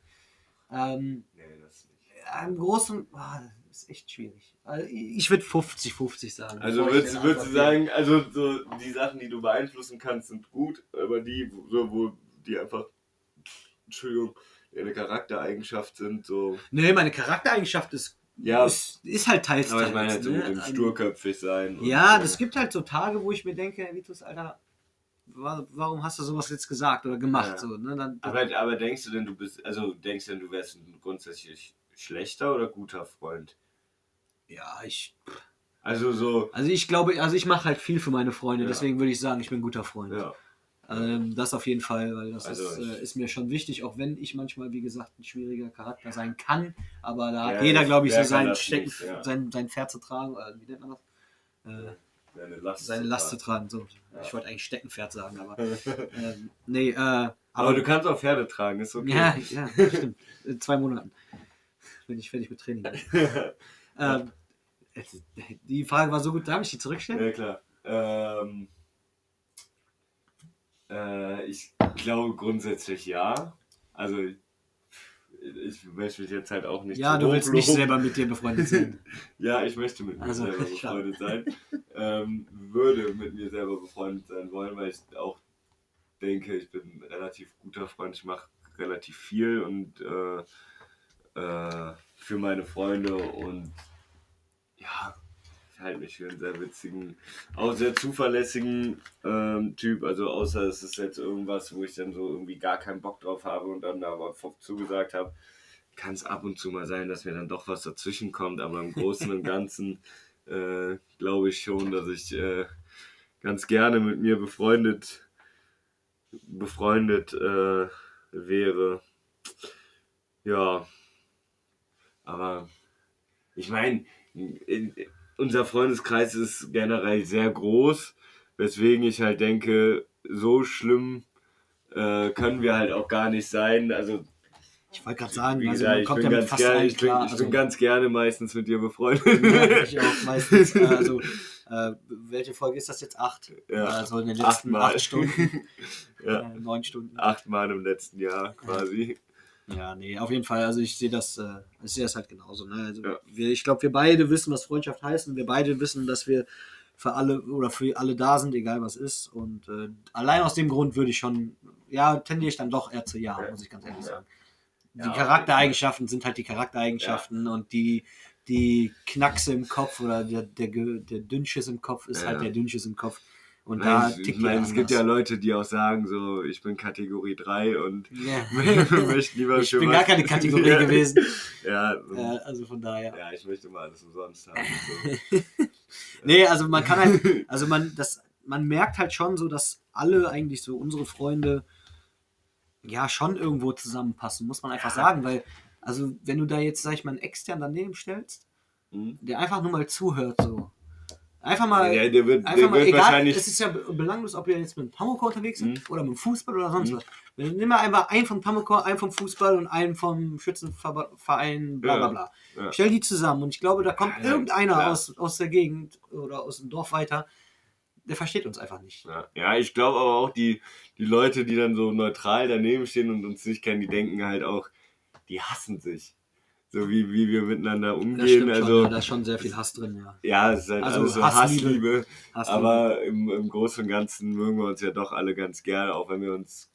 Ähm, Nee, das nicht. Im Großen, ah, das ist echt schwierig. Also ich würde 50-50 sagen. Also würdest, würdest du sagen, also so die Sachen, die du beeinflussen kannst, sind gut, aber die, so, wo die einfach, Entschuldigung, eine Charaktereigenschaft sind, so. Nee, meine Charaktereigenschaft ist, Ja, ist, ist halt teils, aber ich meine halt so ne? mit dem Also- sturköpfig sein. Ja, äh, das gibt halt so Tage, wo ich mir denke, Vitus, Alter, wa- warum hast du sowas jetzt gesagt oder gemacht? Ja. So, ne? dann, Aber, aber denkst du denn, du bist, also denkst du denn, du wärst ein grundsätzlich schlechter oder guter Freund? ja, ich Also so, Also ich glaube, also ich mache halt viel für meine Freunde, Ja. deswegen würde ich sagen, ich bin ein guter Freund. ja. Ähm, das auf jeden Fall, weil das Also ist, äh, ist mir schon wichtig, auch wenn ich manchmal, wie gesagt, ein schwieriger Charakter sein kann. Aber da hat Ja, jeder, ich- glaube ich, so sein, Stecken, nicht, ja. sein, sein Pferd zu tragen, oder wie nennt man das? Äh, Deine Last. seine Last zu tragen. tragen. So. Ja. Ich wollte eigentlich Steckenpferd sagen, aber [laughs] ähm, nee, äh, aber, Aber du kannst auch Pferde tragen, ist okay. ja, ja, stimmt. In zwei Monaten bin ich fertig mit Training. [laughs] ähm, die Frage war so gut, darf ich die zurückstellen? Ja, klar. Ähm, äh, ich glaube grundsätzlich ja. Also, ich, möchte mich jetzt halt auch nicht. Ja, du willst nicht selber mit dir befreundet sein. [laughs] Ja, ich möchte mit mir Also, selber [laughs] befreundet sein. ähm, würde mit mir selber befreundet sein wollen, weil ich auch denke, ich bin ein relativ guter Freund. Ich mache relativ viel und äh, äh, für meine Freunde und ja, halte mich für einen sehr witzigen, auch sehr zuverlässigen ähm, Typ. Also außer es ist jetzt irgendwas, wo ich dann so irgendwie gar keinen Bock drauf habe und dann aber zugesagt habe, kann es ab und zu mal sein, dass mir dann doch was dazwischen kommt, aber im Großen und Ganzen [laughs] äh, glaube ich schon, dass ich äh, ganz gerne mit mir befreundet befreundet äh, wäre. Ja. Aber ich meine, unser Freundeskreis ist generell sehr groß, weswegen ich halt denke, so schlimm äh, können wir halt auch gar nicht sein. Also ich wollte gerade sagen, also gesagt, man kommt ja mit ganz fast gerne, allen ich, bin, klar. ich Also, bin ganz gerne meistens mit dir befreundet. ja, ich auch meistens. [laughs] Äh, also, äh, welche Folge ist das jetzt? Acht? Ja, Also in den letzten achtmal. acht Stunden. [laughs] Ja. äh, neun Stunden. Achtmal im letzten Jahr quasi. Ja, nee, auf jeden Fall. Also ich sehe das, äh, ich sehe das halt genauso. Ne? Also Ja. wir, ich glaube, wir beide wissen, was Freundschaft heißt und wir beide wissen, dass wir für alle oder für alle da sind, egal was ist. Und äh, allein aus dem Grund würde ich schon, ja, tendiere ich dann doch eher zu ja, Ja. muss ich ganz ehrlich Ja. sagen. Die Ja, Charaktereigenschaften sind halt die Charaktereigenschaften und die, die Knackse im Kopf oder der, der, der Dünnschiss im Kopf ist halt der Dünnschiss im Kopf. Und da ich, ich meine, es gibt ja. Leute, die auch sagen, so, ich bin Kategorie 3 und Ja. [laughs] möchte lieber ich bin gar keine Kategorie [laughs] Ja. gewesen. Ja, Äh, also von daher. ja, ich möchte mal alles umsonst haben. So. [laughs] Nee, also man kann halt, also man, das, man merkt halt schon so, dass alle eigentlich so unsere Freunde ja schon irgendwo zusammenpassen, muss man einfach sagen, weil, also wenn du da jetzt, sag ich mal, einen extern daneben stellst, Hm? der einfach nur mal zuhört, so. Einfach mal, Ja, der wird, einfach der mal, wird egal, wahrscheinlich. es ist ja be- belanglos, ob ihr jetzt mit dem Pamukor unterwegs sind Mhm. oder mit Fußball oder sonst Mhm. was. Nimm mal einfach einen vom Pamukor, einen vom Fußball und einen vom Schützenverein, bla bla bla. ja. Stell die zusammen und ich glaube, da kommt irgendeiner klar. aus, aus der Gegend oder aus dem Dorf weiter, der versteht uns einfach nicht. Ja, ja ich glaube aber auch, die, die Leute, die dann so neutral daneben stehen und uns nicht kennen, die denken halt auch, die hassen sich. So wie, wie wir miteinander umgehen. Also, schon, ja, da ist schon sehr viel Hass drin, ja. ja, es ist halt Also alles so Hassliebe. Hassliebe. Hassliebe. Aber im, im Großen und Ganzen mögen wir uns ja doch alle ganz gerne, auch wenn wir uns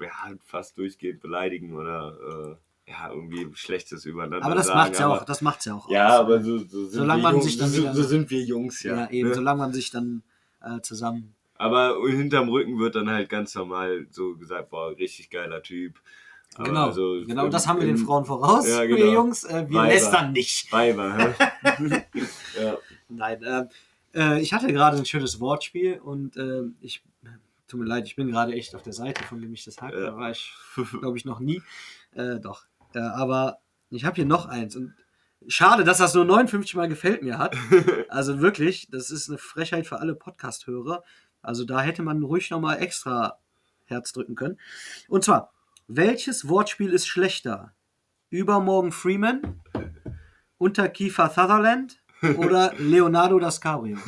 ja, fast durchgehend beleidigen oder äh, ja, irgendwie Schlechtes übereinander Aber das sagen. macht's ja aber, auch, das macht's ja auch Ja, aus. aber so, so sind Solange wir man Jungs, sich dann so, wieder- so sind wir Jungs, ja. ja, eben, ne? solange man sich dann äh, zusammen. Aber hinterm Rücken wird dann halt ganz normal so gesagt, boah, richtig geiler Typ. Genau, also genau das haben wir den Frauen voraus, Ja, wir genau. Jungs. Äh, wir Weiber. lästern nicht. Weiber, [laughs] ja. Nein, äh, äh, ich hatte gerade ein schönes Wortspiel und äh, ich, tut mir leid, ich bin gerade echt auf der Seite von dem ich das Hack, Ja. da war ich, [laughs] glaube ich, noch nie. Äh, doch. Äh, aber ich habe hier noch eins und schade, dass das nur 59 Mal gefällt mir hat. [laughs] Also wirklich, das ist eine Frechheit für alle Podcast-Hörer. Also da hätte man ruhig nochmal extra Herz drücken können. Und zwar, welches Wortspiel ist schlechter? Übermorgen Freeman, Unterkiefer Sutherland oder [laughs] Leonardo DiCaprio?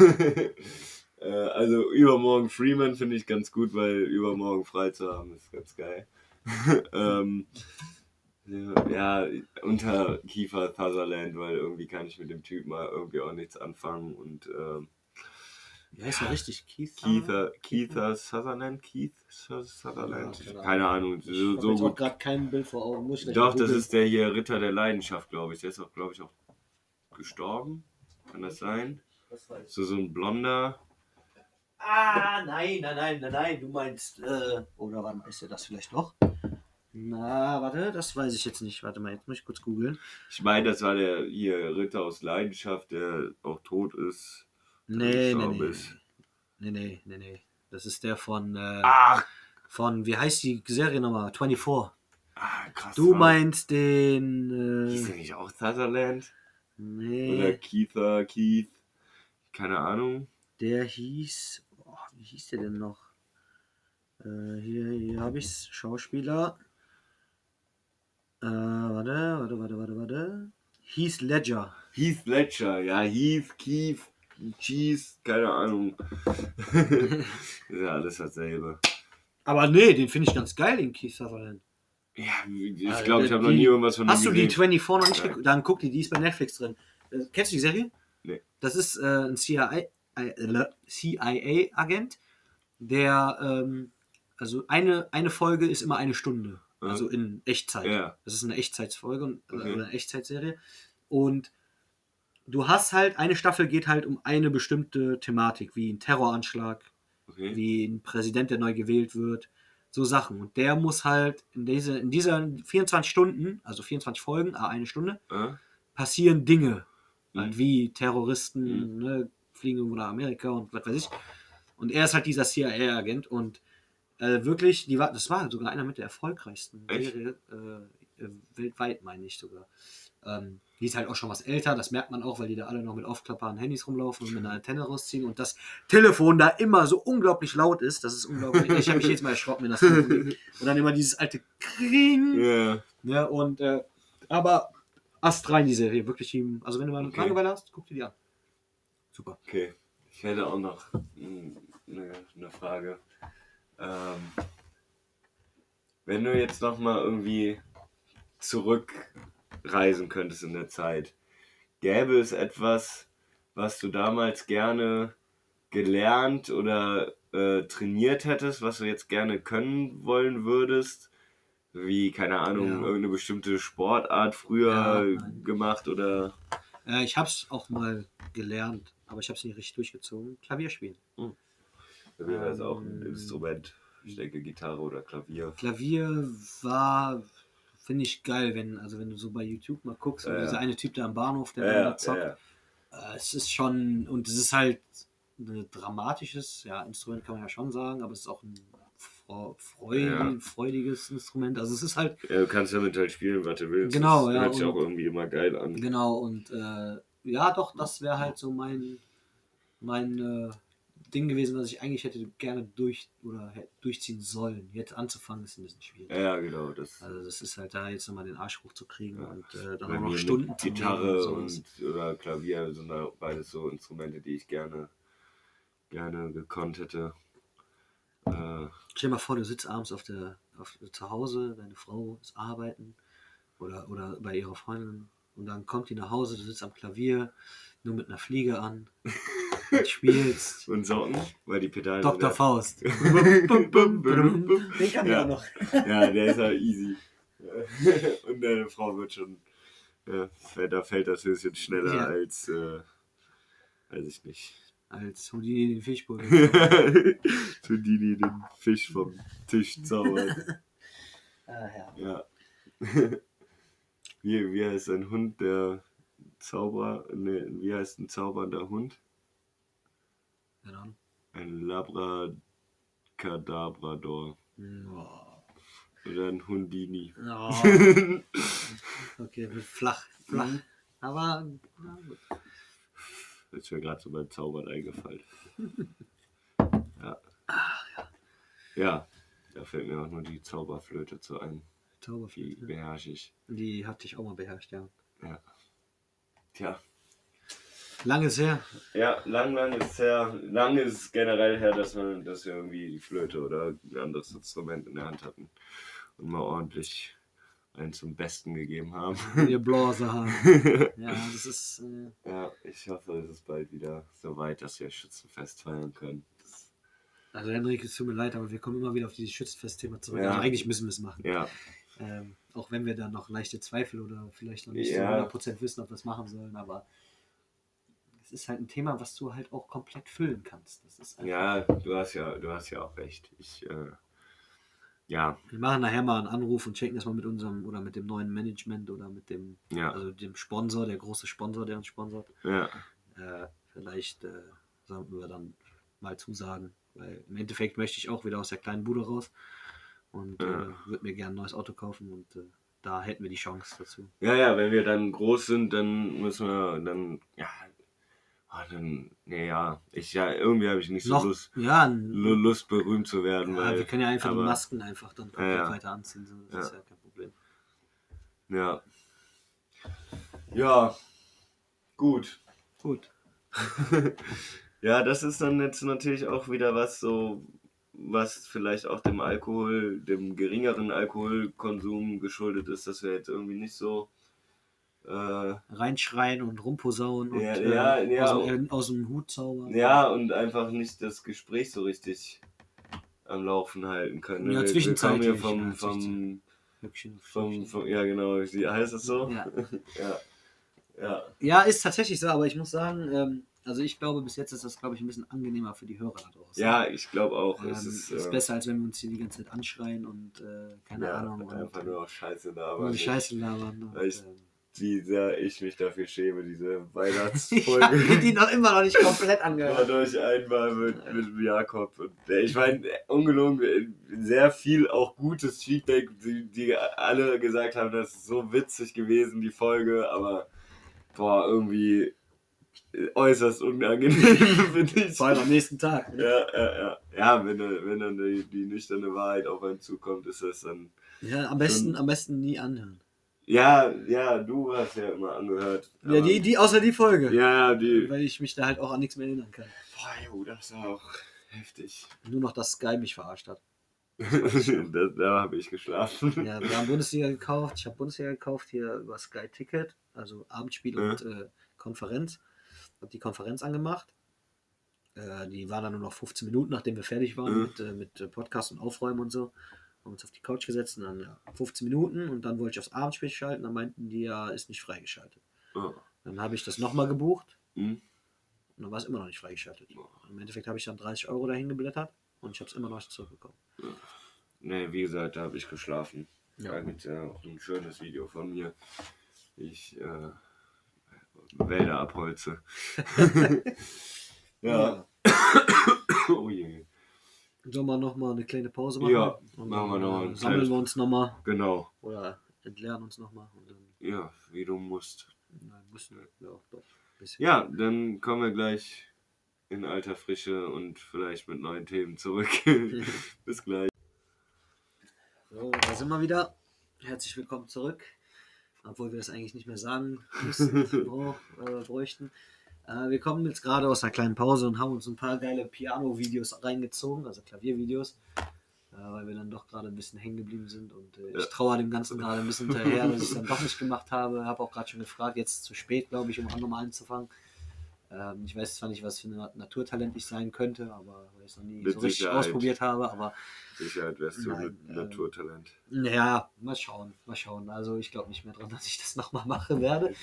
Äh, also übermorgen Freeman finde ich ganz gut, weil übermorgen frei zu haben ist ganz geil. [laughs] ähm, ja, unter Kiefer Sutherland, weil irgendwie kann ich mit dem Typ mal irgendwie auch nichts anfangen und ähm, Wie heißt er richtig? Keith? Keither, Keither Sutherland, Keith Sutherland, Ja, keine keine Ahnung, Ich so, habe so gut. gerade kein Bild vor Augen. Muss ich Doch, das ist der hier Ritter der Leidenschaft, glaube ich. Der ist auch, glaube ich, auch gestorben. Kann das sein? Das weiß. So, so ein blonder. Ah, nein, nein, nein, nein, nein. Du meinst, äh, oder wann ist er das vielleicht noch? Na, warte, das weiß ich jetzt nicht. Warte mal, jetzt muss ich kurz googeln. Ich meine, das war der hier Ritter aus Leidenschaft, der auch tot ist. Nee, nee, nee. Nee, nee, nee, nee. Das ist der von, äh, Ach, von, wie heißt die Serie nochmal? 24. ah, krass. Du ah. meinst den, Hieß äh, der nicht auch Sutherland? Oder nee, Keither, Keith? Keine Ahnung. der hieß, boah, wie hieß der denn noch? Äh, hier, hier habe ich's, Schauspieler. Äh, warte, warte, warte, warte, warte. Heath Ledger. Heath Ledger, ja, Heath, Keith, Cheese, keine Ahnung. [laughs] ist ja alles dasselbe. Aber nee, den finde ich ganz geil, den Keith Sutherland. Ja, ich Also, glaube, ich habe noch nie irgendwas von Hast du dem die gesehen. 24 noch nicht geguckt? Dann guck die, die ist bei Netflix drin. Äh, Kennst du die Serie? Nee. Das ist äh, ein CIA, äh, CIA-Agent, der, ähm, also eine, eine Folge ist immer eine Stunde. Also in Echtzeit. Ja. Das ist eine Echtzeitsfolge und- Okay. oder eine Echtzeitserie. Und du hast halt, eine Staffel geht halt um eine bestimmte Thematik, wie ein Terroranschlag, Okay. wie ein Präsident, der neu gewählt wird, so Sachen. Und der muss halt in, diese, in dieser 24 Stunden, also 24 Folgen, ah, eine Stunde, Ah, passieren Dinge. Mhm. Halt wie Terroristen ne, fliegen irgendwo nach Amerika und was weiß ich. Und er ist halt dieser CIA-Agent und Äh, wirklich, die war, das war sogar einer mit der erfolgreichsten? Serie äh, äh, weltweit, meine ich sogar. Ähm, die ist halt auch schon was älter, das merkt man auch, weil die da alle noch mit aufklappbaren Handys rumlaufen und mit einer Antenne rausziehen und das Telefon da immer so unglaublich laut ist. Das ist unglaublich. Ich habe mich jetzt mal erschrocken, wenn das Telefon. [laughs] Und dann immer dieses alte Kring. Ja. Ne, und, äh, aber Ast rein, die Serie. Wirklich, also wenn du mal Okay. Langeweile hast, guck dir die an. Super. Okay. Ich hätte auch noch eine, eine Frage. Ähm, wenn du jetzt noch mal irgendwie zurückreisen könntest in der Zeit, gäbe es etwas, was du damals gerne gelernt oder äh, trainiert hättest, was du jetzt gerne können wollen würdest? Wie, keine Ahnung, Ja. irgendeine bestimmte Sportart früher Ja, gemacht oder. Äh, ich habe es auch mal gelernt, aber ich habe es nicht richtig durchgezogen. Klavier spielen. Klavier ist auch ein Ähm, Instrument. Ich denke Gitarre oder Klavier. Klavier war, finde ich geil, wenn, also wenn du so bei YouTube mal guckst, Ja, dieser eine Typ da am Bahnhof, der da zockt, Äh, es ist schon, und es ist halt ein dramatisches, ja, Instrument kann man ja schon sagen, aber es ist auch ein fro- freu Ja. freudiges Instrument. Also es ist halt, ja. Du kannst damit halt spielen, was du willst. Genau, das ja, Hört sich auch irgendwie immer geil an. genau, und äh, ja, doch, das wäre halt so mein, mein äh, Ding gewesen, was ich eigentlich hätte gerne durch oder durchziehen sollen. Jetzt anzufangen ist ein bisschen schwierig. Ja, genau. Das Also das ist halt da jetzt nochmal den Arsch hochzukriegen Ja. und äh, dann auch noch Stunden zu Gitarre und und, oder Klavier sind da beides so Instrumente, die ich gerne, gerne gekonnt hätte. Äh, Stell dir mal vor, du sitzt abends auf der, auf, zu Hause, deine Frau ist arbeiten oder, oder bei ihrer Freundin und dann kommt die nach Hause, du sitzt am Klavier, nur mit einer Fliege an [laughs] und spielst [laughs] und Socken, weil die Pedale. Dr. Faust. Den kann Ja. ich auch noch. Ja, der ist halt easy. [laughs] Und deine Frau wird schon. Ja, da fällt das Höschen schneller Ja. als. Äh, weiß ich nicht. Als Houdini den Fischbull. [laughs] Houdini den Fisch vom Tisch zaubert. ah, ja. Ja. Wie, wie heißt ein Hund, der Zauberer. Ne, wie heißt ein zaubernder Hund? Keine Ahnung. Ein Labracadabrador. Hm. Oder ein Hundini. Oh, [laughs] okay, flach. Flach. Mhm. Aber na gut. Ist mir gerade so beim Zaubern eingefallen. [laughs] Ja. Ja, da fällt mir auch nur die Zauberflöte zu ein. Die Zauberflöte. beherrsche ich. Die hatte ich auch mal beherrscht, ja. Tja. Lange ist her. Ja, lang, lang ist her. Lang ist es generell her, dass wir, dass wir irgendwie die Flöte oder ein anderes Instrument in der Hand hatten und mal ordentlich einen zum Besten gegeben haben. Ihr Blase haben. [laughs] Ja, das ist. Äh, ja, ich hoffe, es ist bald wieder so weit, dass wir Schützenfest feiern können. also Henrik, es tut mir leid, aber wir kommen immer wieder auf dieses Schützenfest-Thema zurück. Ja. Also eigentlich müssen wir es machen. Ja, Ähm, auch wenn wir da noch leichte Zweifel oder vielleicht noch nicht Ja. so 100% wissen, ob wir es machen sollen, aber es ist halt ein Thema, was du halt auch komplett füllen kannst. Ja, du hast ja, du hast ja auch recht. Ich, äh, ja, Wir machen nachher mal einen Anruf und checken das mal mit unserem oder mit dem neuen Management oder mit dem, ja, also dem Sponsor, der große Sponsor, der uns sponsort. ja. Äh, vielleicht äh, sollten wir dann mal zusagen, weil im Endeffekt möchte ich auch wieder aus der kleinen Bude raus und Ja. äh, würde mir gerne ein neues Auto kaufen und äh, da hätten wir die Chance dazu. Ja, ja, wenn wir dann groß sind, dann müssen wir dann, ja, ah, dann, nee, ja, ich, ja, irgendwie habe ich nicht so Noch, Lust, ja, Lust, berühmt zu werden, ja, weil, wir können ja einfach aber- die Masken einfach dann komplett ja. weiter anziehen, so, das ist ja kein Problem. ja. Ja, gut. Gut. [laughs] Ja, das ist dann jetzt natürlich auch wieder was so, was vielleicht auch dem Alkohol, dem geringeren Alkoholkonsum geschuldet ist, dass wir jetzt irgendwie nicht so, äh, Reinschreien und rumposaunen und Ja, äh, ja, ja, aus, dem, aus dem Hut zaubern. ja, und einfach nicht das Gespräch so richtig am Laufen halten können. Ja, wir, wir kommen zwischenzeitlich, hier vom, ja, vom, Höckchen, vom, vom, ja genau, wie heißt das so? Ja. [laughs] Ja. Ja. Ja, ist tatsächlich so, aber ich muss sagen, ähm, also ich glaube, bis jetzt ist das, glaube ich, ein bisschen angenehmer für die Hörer da draußen. Ja, ich glaube auch. ähm, es ist, ist, äh, besser, als wenn wir uns hier die ganze Zeit anschreien und äh, keine ja, Ahnung. Und, einfach äh, nur auch Scheiße da, nur Scheiße labern. Und, ich- ähm, dieser ich mich dafür schäme, diese [laughs] Ich Weihnachtsfolge. habe mir die noch immer noch nicht komplett war angehört. durch einmal mit, mit Jakob. Und äh, ich meine, ungelogen, äh, sehr viel auch gutes Feedback, die, die alle gesagt haben, das ist so witzig gewesen, die Folge, aber boah, irgendwie äh, äußerst unangenehm, [laughs] finde ich. Vor allem am nächsten Tag. ne? Ja, ja, ja. Ja, wenn, dann- wenn dann die, die nüchterne Wahrheit auf einen zukommt, ist das dann. Ja, am besten, am besten nie anhören. Ja, ja, du hast ja immer angehört. Ja, die, die, außer die Folge. Ja, ja, die. Weil ich mich da halt auch an nichts mehr erinnern kann. Boah, jo, das war auch heftig. Nur noch, dass Sky mich verarscht hat. [laughs] da da habe ich geschlafen. Ja, wir haben Bundesliga gekauft. Ich habe Bundesliga gekauft hier über Sky Ticket, also Abendspiel Ja. und äh, Konferenz. Habe die Konferenz angemacht. Äh, die war dann nur noch 15 Minuten, nachdem wir fertig waren Mhm. mit, äh, mit äh, Podcast und Aufräumen und so. Haben uns auf die Couch gesetzt und dann ja, 15 Minuten und dann wollte ich aufs Abendspiel schalten. Dann meinten die ja, ist nicht freigeschaltet. Oh. Dann habe ich das nochmal gebucht Hm? und dann war es immer noch nicht freigeschaltet. Im Endeffekt habe ich dann 30 Euro dahin geblättert und ich habe es immer noch nicht zurückbekommen. Nee, wie gesagt, da habe ich geschlafen. Ja. Es ja auch ein schönes Video von mir. Ich äh, Wälder abholze. [laughs] [laughs] ja. [coughs] oh je. Sollen wir nochmal eine kleine Pause machen? Ja, Und machen wir dann, noch äh, Sammeln wir uns nochmal Genau. oder entleeren uns nochmal. Ja, wie du musst. nein, müssen wir ja, doch. Ja, dann kommen wir gleich in alter Frische und vielleicht mit neuen Themen zurück. [laughs] Bis gleich. So, da sind wir wieder. Herzlich willkommen zurück. Obwohl wir das eigentlich nicht mehr sagen müssen, [laughs] brauch, äh, bräuchten. Äh, wir kommen jetzt gerade aus einer kleinen Pause und haben uns ein paar geile Piano-Videos reingezogen, also Klaviervideos, äh, weil wir dann doch gerade ein bisschen hängen geblieben sind. Und äh, ich Ja. trauere dem Ganzen gerade ein bisschen hinterher, dass ich es dann doch nicht gemacht habe. Habe auch gerade schon gefragt, jetzt zu spät, glaube ich, um auch nochmal anzufangen. Ähm, ich weiß zwar nicht, was für ein Naturtalent ich sein könnte, aber weil ich es noch nie Mit so richtig Sicherheit. ausprobiert habe. Aber Sicherheit wärst du Nein, ein ähm, Naturtalent. ja, mal schauen, mal schauen. Also ich glaube nicht mehr dran, dass ich das nochmal [laughs] machen werde.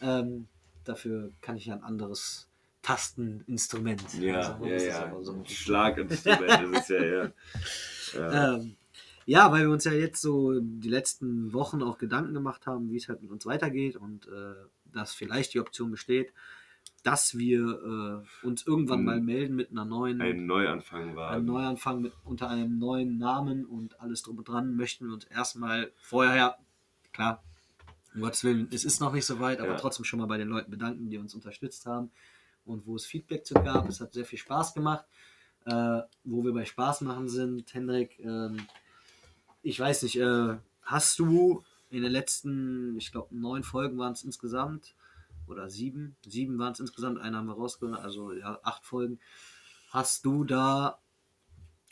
Ähm, dafür kann ich ja ein anderes Tasteninstrument. Ja, wir ja, ja. so. Ein Schlaginstrument ist es ja, ja. ja. Ähm, ja, weil wir uns ja jetzt so die letzten Wochen auch Gedanken gemacht haben, wie es halt mit uns weitergeht und äh, dass vielleicht die Option besteht, dass wir äh, uns irgendwann Hm. mal melden mit einer neuen Ein Neuanfang war. Ein Neuanfang mit, unter einem neuen Namen und alles drum und dran möchten wir uns erstmal vorher, klar, um Gottes Willen, es ist noch nicht so weit, aber Ja. trotzdem schon mal bei den Leuten bedanken, die uns unterstützt haben und wo es Feedback zu gab. Es hat sehr viel Spaß gemacht. Äh, wo wir bei Spaß machen sind, Hendrik, ähm, ich weiß nicht, äh, hast du in den letzten, ich glaube, neun Folgen waren es insgesamt, oder sieben, sieben waren es insgesamt, eine haben wir rausgeholt, also ja, acht Folgen. Hast du da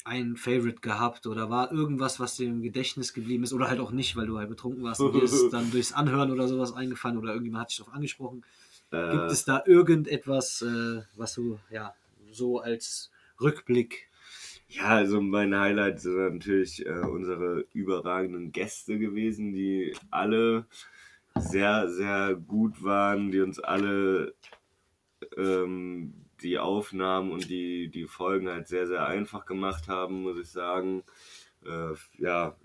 ein Favorite gehabt oder war irgendwas, was dir im Gedächtnis geblieben ist oder halt auch nicht, weil du halt betrunken warst und dir ist [laughs] dann durchs Anhören oder sowas eingefallen oder irgendjemand hat dich darauf angesprochen? äh, Gibt es da irgendetwas, äh, was du ja so als Rückblick Ja, also mein Highlight sind natürlich äh, unsere überragenden Gäste gewesen, die alle sehr, sehr gut waren, die uns alle ähm, die Aufnahmen und die, die Folgen halt sehr, sehr einfach gemacht haben, muss ich sagen. Äh, ja,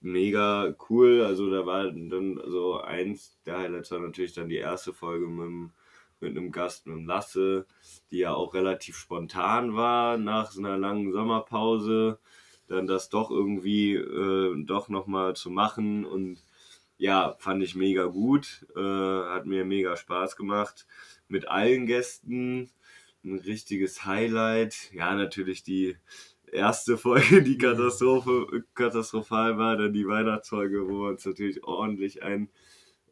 mega cool. Also da war dann so eins der Highlights war natürlich dann die erste Folge mit, mit einem Gast, mit dem Lasse, die ja auch relativ spontan war nach so einer langen Sommerpause. Dann das doch irgendwie äh, doch nochmal zu machen und ja, fand ich mega gut. Äh, hat mir mega Spaß gemacht. Mit allen Gästen ein richtiges Highlight. Ja, natürlich die erste Folge, die Katastrophe, katastrophal war, dann die Weihnachtsfolge, wo wir uns natürlich ordentlich ein,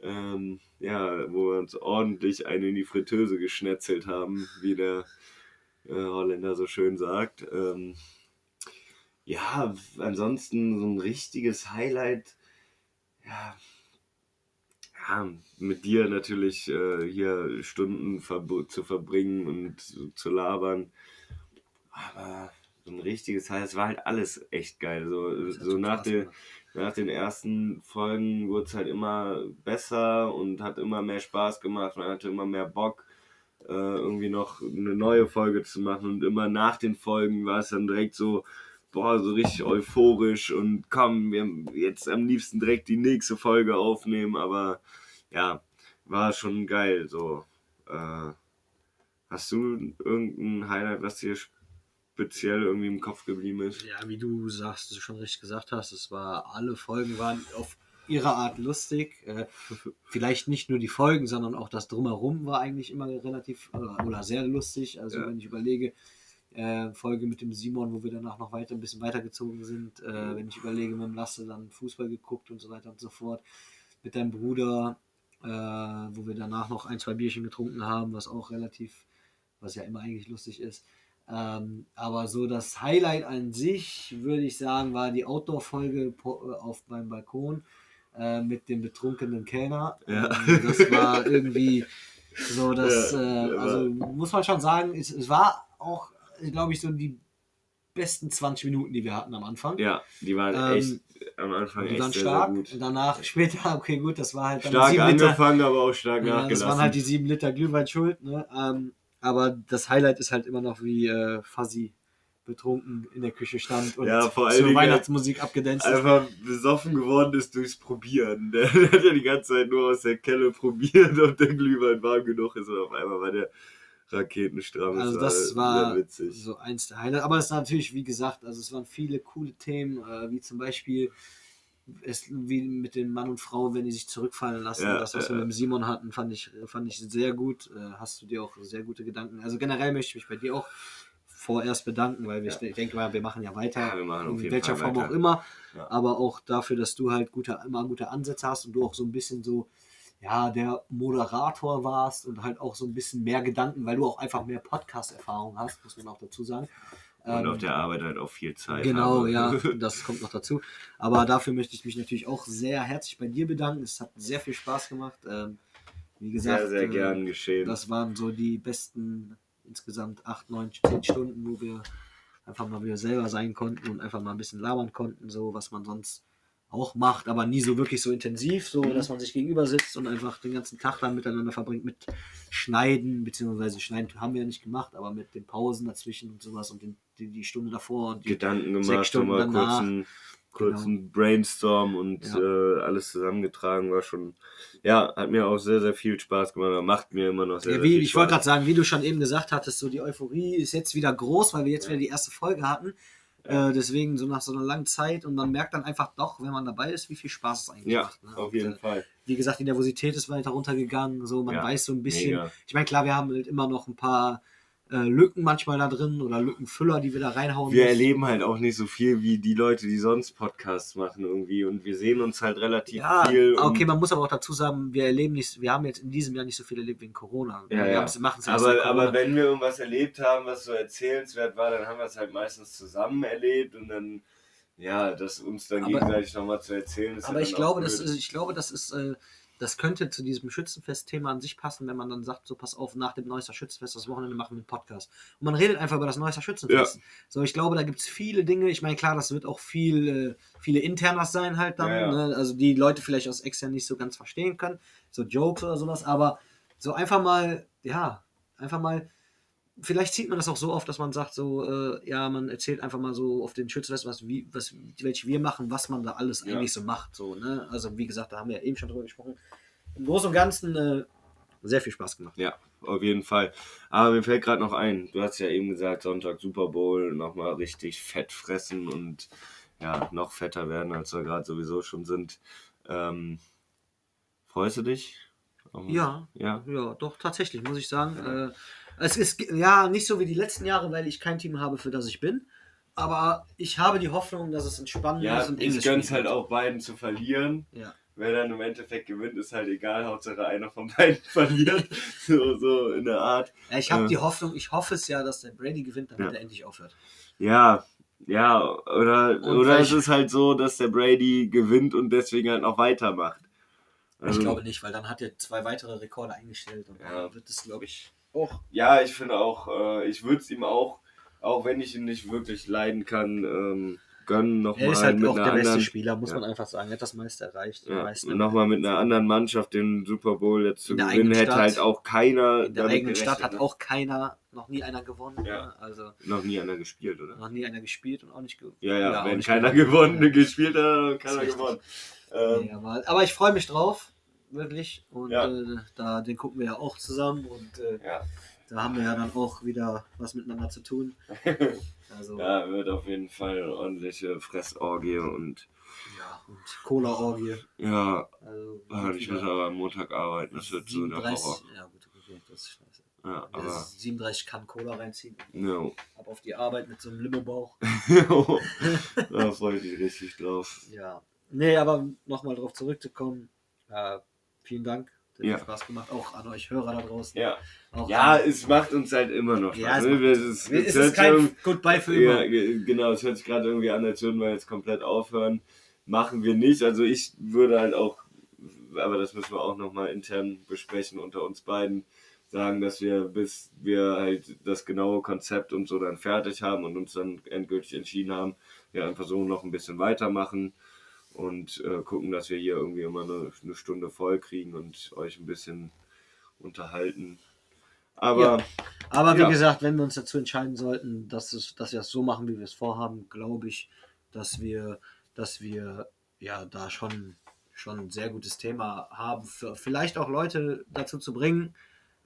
ähm, ja, wo wir uns ordentlich einen in die Fritteuse geschnetzelt haben, wie der äh, Holländer so schön sagt. Ähm, ja, ansonsten so ein richtiges Highlight, ja, ja, mit dir natürlich äh, hier Stunden zu verbringen und zu, labern. Aber so ein richtiges Highlight, es war halt alles echt geil. So, so nach, gemacht. nach den ersten Folgen wurde es halt immer besser und hat immer mehr Spaß gemacht. Man hatte immer mehr Bock, äh, irgendwie noch eine neue Folge zu machen. Und immer nach den Folgen war es dann direkt so, boah, so richtig euphorisch und komm, wir jetzt am liebsten direkt die nächste Folge aufnehmen. Aber ja, war schon geil. So, äh, hast du irgendein Highlight, was dir speziell irgendwie im Kopf geblieben ist? Ja, wie du sagst, du schon richtig gesagt hast, es war, alle Folgen waren auf ihre Art lustig. Äh, vielleicht nicht nur die Folgen, sondern auch das Drumherum war eigentlich immer relativ oder, oder sehr lustig. Also Ja. wenn ich überlege, äh, Folge mit dem Simon, wo wir danach noch weiter ein bisschen weitergezogen sind. Äh, wenn ich überlege, mit dem Lasse dann Fußball geguckt und so weiter und so fort. Mit deinem Bruder, äh, wo wir danach noch ein, zwei Bierchen getrunken haben, was auch relativ, was ja immer eigentlich lustig ist. Ähm, aber so das Highlight an sich, würde ich sagen, war die Outdoor-Folge äh, auf meinem Balkon äh, mit dem betrunkenen Kellner. Ja. Ähm, das war irgendwie so, [laughs] dass, Ja, äh, also muss man schon sagen, es, es war auch, glaube ich, so die besten 20 Minuten, die wir hatten am Anfang. Ja, die waren Ähm, echt am Anfang Die echt waren sehr, stark. sehr gut. Danach, [laughs] später, okay, gut, das war halt dann Stark sieben Liter. angefangen, aber auch stark Ja, nachgelassen. das waren halt die sieben Liter Glühwein schuld. Ne? Ähm, aber das Highlight ist halt immer noch, wie äh, Fuzzy betrunken in der Küche stand und Ja, vor allen zur Dingen Weihnachtsmusik abgedanced ist. einfach besoffen geworden ist durchs Probieren. Der, [laughs] der hat ja die ganze Zeit nur aus der Kelle probiert, ob der Glühwein warm genug ist und auf einmal war der Raketenstramm. Also das war so eins der Highlights. Aber es ist natürlich, wie gesagt, also es waren viele coole Themen, äh, wie zum Beispiel es, wie mit dem Mann und Frau, wenn die sich zurückfallen lassen. Ja, das, was ja, wir mit dem Simon hatten, fand ich, fand ich sehr gut. Äh, hast du dir auch sehr gute Gedanken. Also generell möchte ich mich bei dir auch vorerst bedanken, weil wir, Ja. ich denke mal, wir machen ja weiter. Ja, machen in welcher Fall Form weiter. auch immer. Aber auch dafür, dass du halt gute, immer gute Ansätze hast und du auch so ein bisschen so, ja, der Moderator warst und halt auch so ein bisschen mehr Gedanken, weil du auch einfach mehr Podcast-Erfahrung hast, muss man auch dazu sagen. Und Ähm, auf der Arbeit halt auch viel Zeit. Genau, habe. ja, [laughs] das kommt noch dazu. Aber dafür möchte ich mich natürlich auch sehr herzlich bei dir bedanken. Es hat sehr viel Spaß gemacht. Ähm, wie gesagt, Sehr, sehr äh, gern geschehen. das waren so die besten insgesamt acht, neun, zehn Stunden, wo wir einfach mal wieder selber sein konnten und einfach mal ein bisschen labern konnten, so was man sonst auch macht, aber nie so wirklich so intensiv, so Mhm. dass man sich gegenüber sitzt und einfach den ganzen Tag dann miteinander verbringt mit Schneiden, beziehungsweise Schneiden haben wir ja nicht gemacht, aber mit den Pausen dazwischen und sowas und den, die, die Stunde davor und die Gedanken sechs gemacht, Stunden nochmal danach. kurzen, kurzen Brainstorm und Ja. äh, alles zusammengetragen war schon, ja, hat mir auch sehr, sehr viel Spaß gemacht, macht mir immer noch sehr, Ja, sehr wie, viel ich wollte Spaß. gerade sagen, wie du schon eben gesagt hattest, so die Euphorie ist jetzt wieder groß, weil wir jetzt Ja. wieder die erste Folge hatten. Äh, deswegen so nach so einer langen Zeit und man merkt dann einfach doch, wenn man dabei ist, wie viel Spaß es eigentlich Ja, macht. Ne? auf Und, jeden äh, Fall. Wie gesagt, die Nervosität ist weiter runtergegangen. So, man Ja, weiß so ein bisschen. mega. Ich meine, klar, wir haben halt immer noch ein paar äh, Lücken manchmal da drin oder Lückenfüller, die wir da reinhauen. Wir müssen. erleben halt auch nicht so viel wie die Leute, die sonst Podcasts machen irgendwie und wir sehen uns halt relativ Ja, viel. okay, man muss aber auch dazu sagen, wir erleben nicht, wir haben jetzt in diesem Jahr nicht so viel erlebt wegen Corona. Ja, wir ja. machen es aber, Corona. aber wenn wir irgendwas erlebt haben, was so erzählenswert war, dann haben wir es halt meistens zusammen erlebt und dann, ja, das uns dann Aber- gegenseitig nochmal zu erzählen. Ist Aber ja ich glaube, auch das blöd. ist, ich glaube, das ist, äh, das könnte zu diesem Schützenfest-Thema an sich passen, wenn man dann sagt, so pass auf, nach dem Neusser Schützenfest, das Wochenende machen wir einen Podcast. Und man redet einfach über das Neusser Schützenfest. So, ich glaube, da gibt es viele Dinge. Ich meine, klar, das wird auch viel, äh, viele Internas sein halt dann. Ja, ja. Ne? Also die Leute vielleicht aus extern nicht so ganz verstehen können. So Jokes oder sowas. Aber so einfach mal, ja, einfach mal vielleicht zieht man das auch so oft, dass man sagt, so, äh, ja, man erzählt einfach mal so auf den Schützenfest, was, wie, was, welche wir machen, was man da alles Ja. eigentlich so macht. So, ne? Also, wie gesagt, da haben wir ja eben schon drüber gesprochen. Im Großen und Ganzen äh, sehr viel Spaß gemacht. Ja, auf jeden Fall. Aber mir fällt gerade noch ein, du hast ja eben gesagt, Sonntag Super Bowl, nochmal richtig fett fressen und ja, noch fetter werden, als wir gerade sowieso schon sind. Ähm, freust du dich? Um, Ja. Ja. Ja, doch, tatsächlich, muss ich sagen. Äh, es ist ja nicht so wie die letzten Jahre, weil ich kein Team habe, für das ich bin. Aber ich habe die Hoffnung, dass es entspannend Ja, ist und ich gönn's Spiel halt wird. auch beiden zu verlieren. Ja. Wer dann im Endeffekt gewinnt, ist halt egal. Hauptsache einer von beiden [laughs] verliert. so, so in der Art. Ja, ich habe Äh. die Hoffnung, ich hoffe es ja, dass der Brady gewinnt, damit er endlich aufhört. Ja, ja, oder, Und oder es ist halt so, dass der Brady gewinnt und deswegen halt noch weitermacht. Also, ich glaube nicht, weil dann hat er zwei weitere Rekorde eingestellt und Ja. dann wird es, glaube ich, auch. Ja, ich finde auch, äh, ich würde es ihm auch, auch wenn ich ihn nicht wirklich leiden kann, ähm, gönnen Er nochmal ist halt mit auch der beste anderen, Spieler, muss Ja. man einfach sagen. Er hat das meiste erreicht. ja, nochmal mit einer anderen Mannschaft den Super Bowl jetzt zu gewinnen, hätte Stadt. halt auch keiner in der eigenen Stadt hat auch keiner, noch nie einer gewonnen. Ja. ne? Also Noch nie einer gespielt, oder? noch nie einer gespielt und auch nicht gewonnen. Ja, ja, wenn nicht keiner gewonnen. gewonnen, Ja. gespielt hat, keiner gewonnen. Ähm, Nee, aber, aber ich freue mich drauf. Wirklich. Und Ja. äh, da, den gucken wir ja auch zusammen und äh, Ja. da haben wir ja dann auch wieder was miteinander zu tun. [laughs] Also, Ja, wird auf jeden Fall eine ordentliche Fressorgie und ja, und Cola-Orgie. ja, Also, ah, ich muss aber am Montag arbeiten, das wird so der 37, Horror. ja gut, okay, das ist scheiße. Ja, aber 37 kann Cola reinziehen. no. Ab auf die Arbeit mit so einem Limo-Bauch. [laughs] da freue ich mich richtig drauf. Ja. Nee, aber nochmal drauf zurückzukommen. Äh, vielen Dank. Hat Ja. Spaß gemacht. Auch an euch Hörer da draußen. Ja. Auch Ja, an, es macht uns halt immer noch Ja, Spaß. es ne? Es ist, es ist kein Goodbye für immer. Ja, ge- genau, es hört sich gerade irgendwie an, als würden wir jetzt komplett aufhören. Machen wir nicht. Also ich würde halt auch, aber das müssen wir auch nochmal intern besprechen unter uns beiden, sagen, dass wir, bis wir halt das genaue Konzept und so dann fertig haben und uns dann endgültig entschieden haben, wir einfach so noch ein bisschen weitermachen und äh, gucken, dass wir hier irgendwie immer eine, eine Stunde voll kriegen und euch ein bisschen unterhalten. Aber Aber wie Ja. gesagt, wenn wir uns dazu entscheiden sollten, dass, es, dass wir es so machen, wie wir es vorhaben, glaube ich, dass wir, dass wir ja da schon, schon ein sehr gutes Thema haben, für, vielleicht auch Leute dazu zu bringen,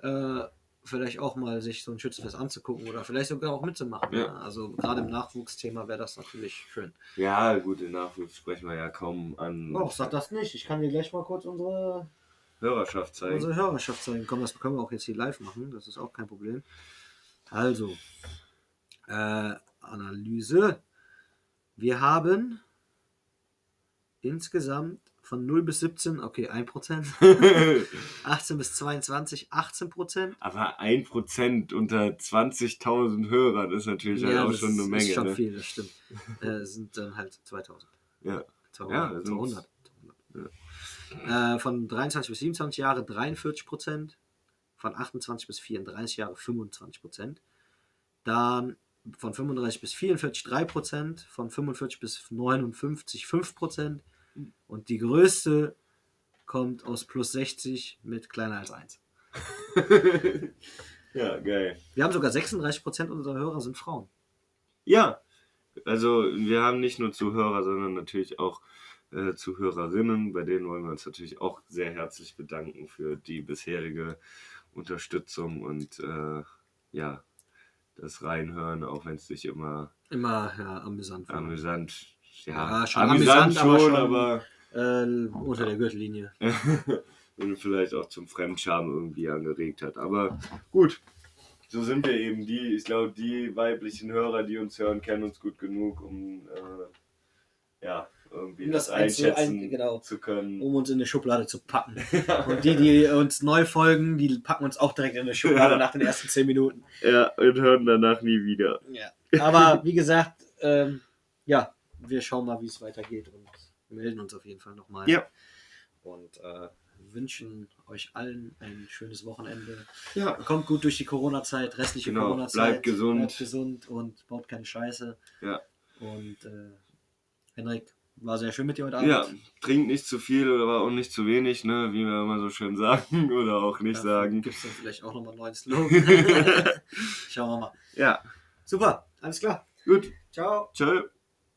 äh, vielleicht auch mal sich so ein Schützenfest anzugucken oder vielleicht sogar auch mitzumachen. Ja. Ja. Also gerade im Nachwuchsthema wäre das natürlich schön. ja, gut, den Nachwuchs sprechen wir ja kaum an. Oh, sag das nicht. Ich kann dir gleich mal kurz unsere, Hörerschaft zeigen. unsere Hörerschaft zeigen. Komm, das können wir auch jetzt hier live machen. Das ist auch kein Problem. Also, äh, Analyse. Wir haben insgesamt von 0 bis 17, okay, 1%, 18 [laughs] bis 22, 18%. Aber 1% unter 20.000 Hörern ist natürlich halt auch das schon eine Menge. ist schon ne? viel, das stimmt. äh, sind dann halt 2000. Ja. 200. Ja, das sind- 200. Äh, von 23 bis 27 Jahre 43 Prozent, von 28 bis 34 Jahre 25 Prozent, dann von 35 bis 44 3 Prozent, von 45 bis 59 5 Prozent und die größte kommt aus plus 60 mit kleiner als 1. [laughs] ja, geil. Wir haben sogar 36 Prozent unserer Hörer sind Frauen. Ja, also wir haben nicht nur Zuhörer, sondern natürlich auch äh, Zuhörerinnen. Bei denen wollen wir uns natürlich auch sehr herzlich bedanken für die bisherige Unterstützung und äh, ja, das Reinhören, auch wenn es nicht immer Immer ja, amüsant. amüsant, ja, Ja, schon amüsant, amüsant, aber schon, schon- aber Äh, unter der Gürtellinie. [laughs] und vielleicht auch zum Fremdscham irgendwie angeregt hat. Aber gut, so sind wir eben. Die, ich glaube, die weiblichen Hörer, die uns hören, kennen uns gut genug, um äh, ja, irgendwie Um das, das einschätzen ein- genau. zu können. um uns in eine Schublade zu packen. [laughs] Und die, die uns neu folgen, die packen uns auch direkt in eine Schublade Ja. nach den ersten 10 Minuten. Ja, und hören danach nie wieder. Ja. Aber wie gesagt, ähm, ja, wir schauen mal, wie es weitergeht und melden uns auf jeden Fall nochmal. Ja. Und äh, wünschen euch allen ein schönes Wochenende. Ja, Kommt gut durch die Corona-Zeit, restliche Genau, Corona-Zeit. bleibt gesund. Bleibt gesund und baut keine Scheiße. Ja. Und äh, Henrik, war sehr schön mit dir heute Abend. ja, trinkt nicht zu viel oder aber auch nicht zu wenig, ne, wie wir immer so schön sagen [laughs] oder auch nicht sagen. Gibt es dann vielleicht auch nochmal einen neuen Slogan? [laughs] [laughs] Schauen wir mal. Ja, Super, alles klar. gut. Ciao. Ciao.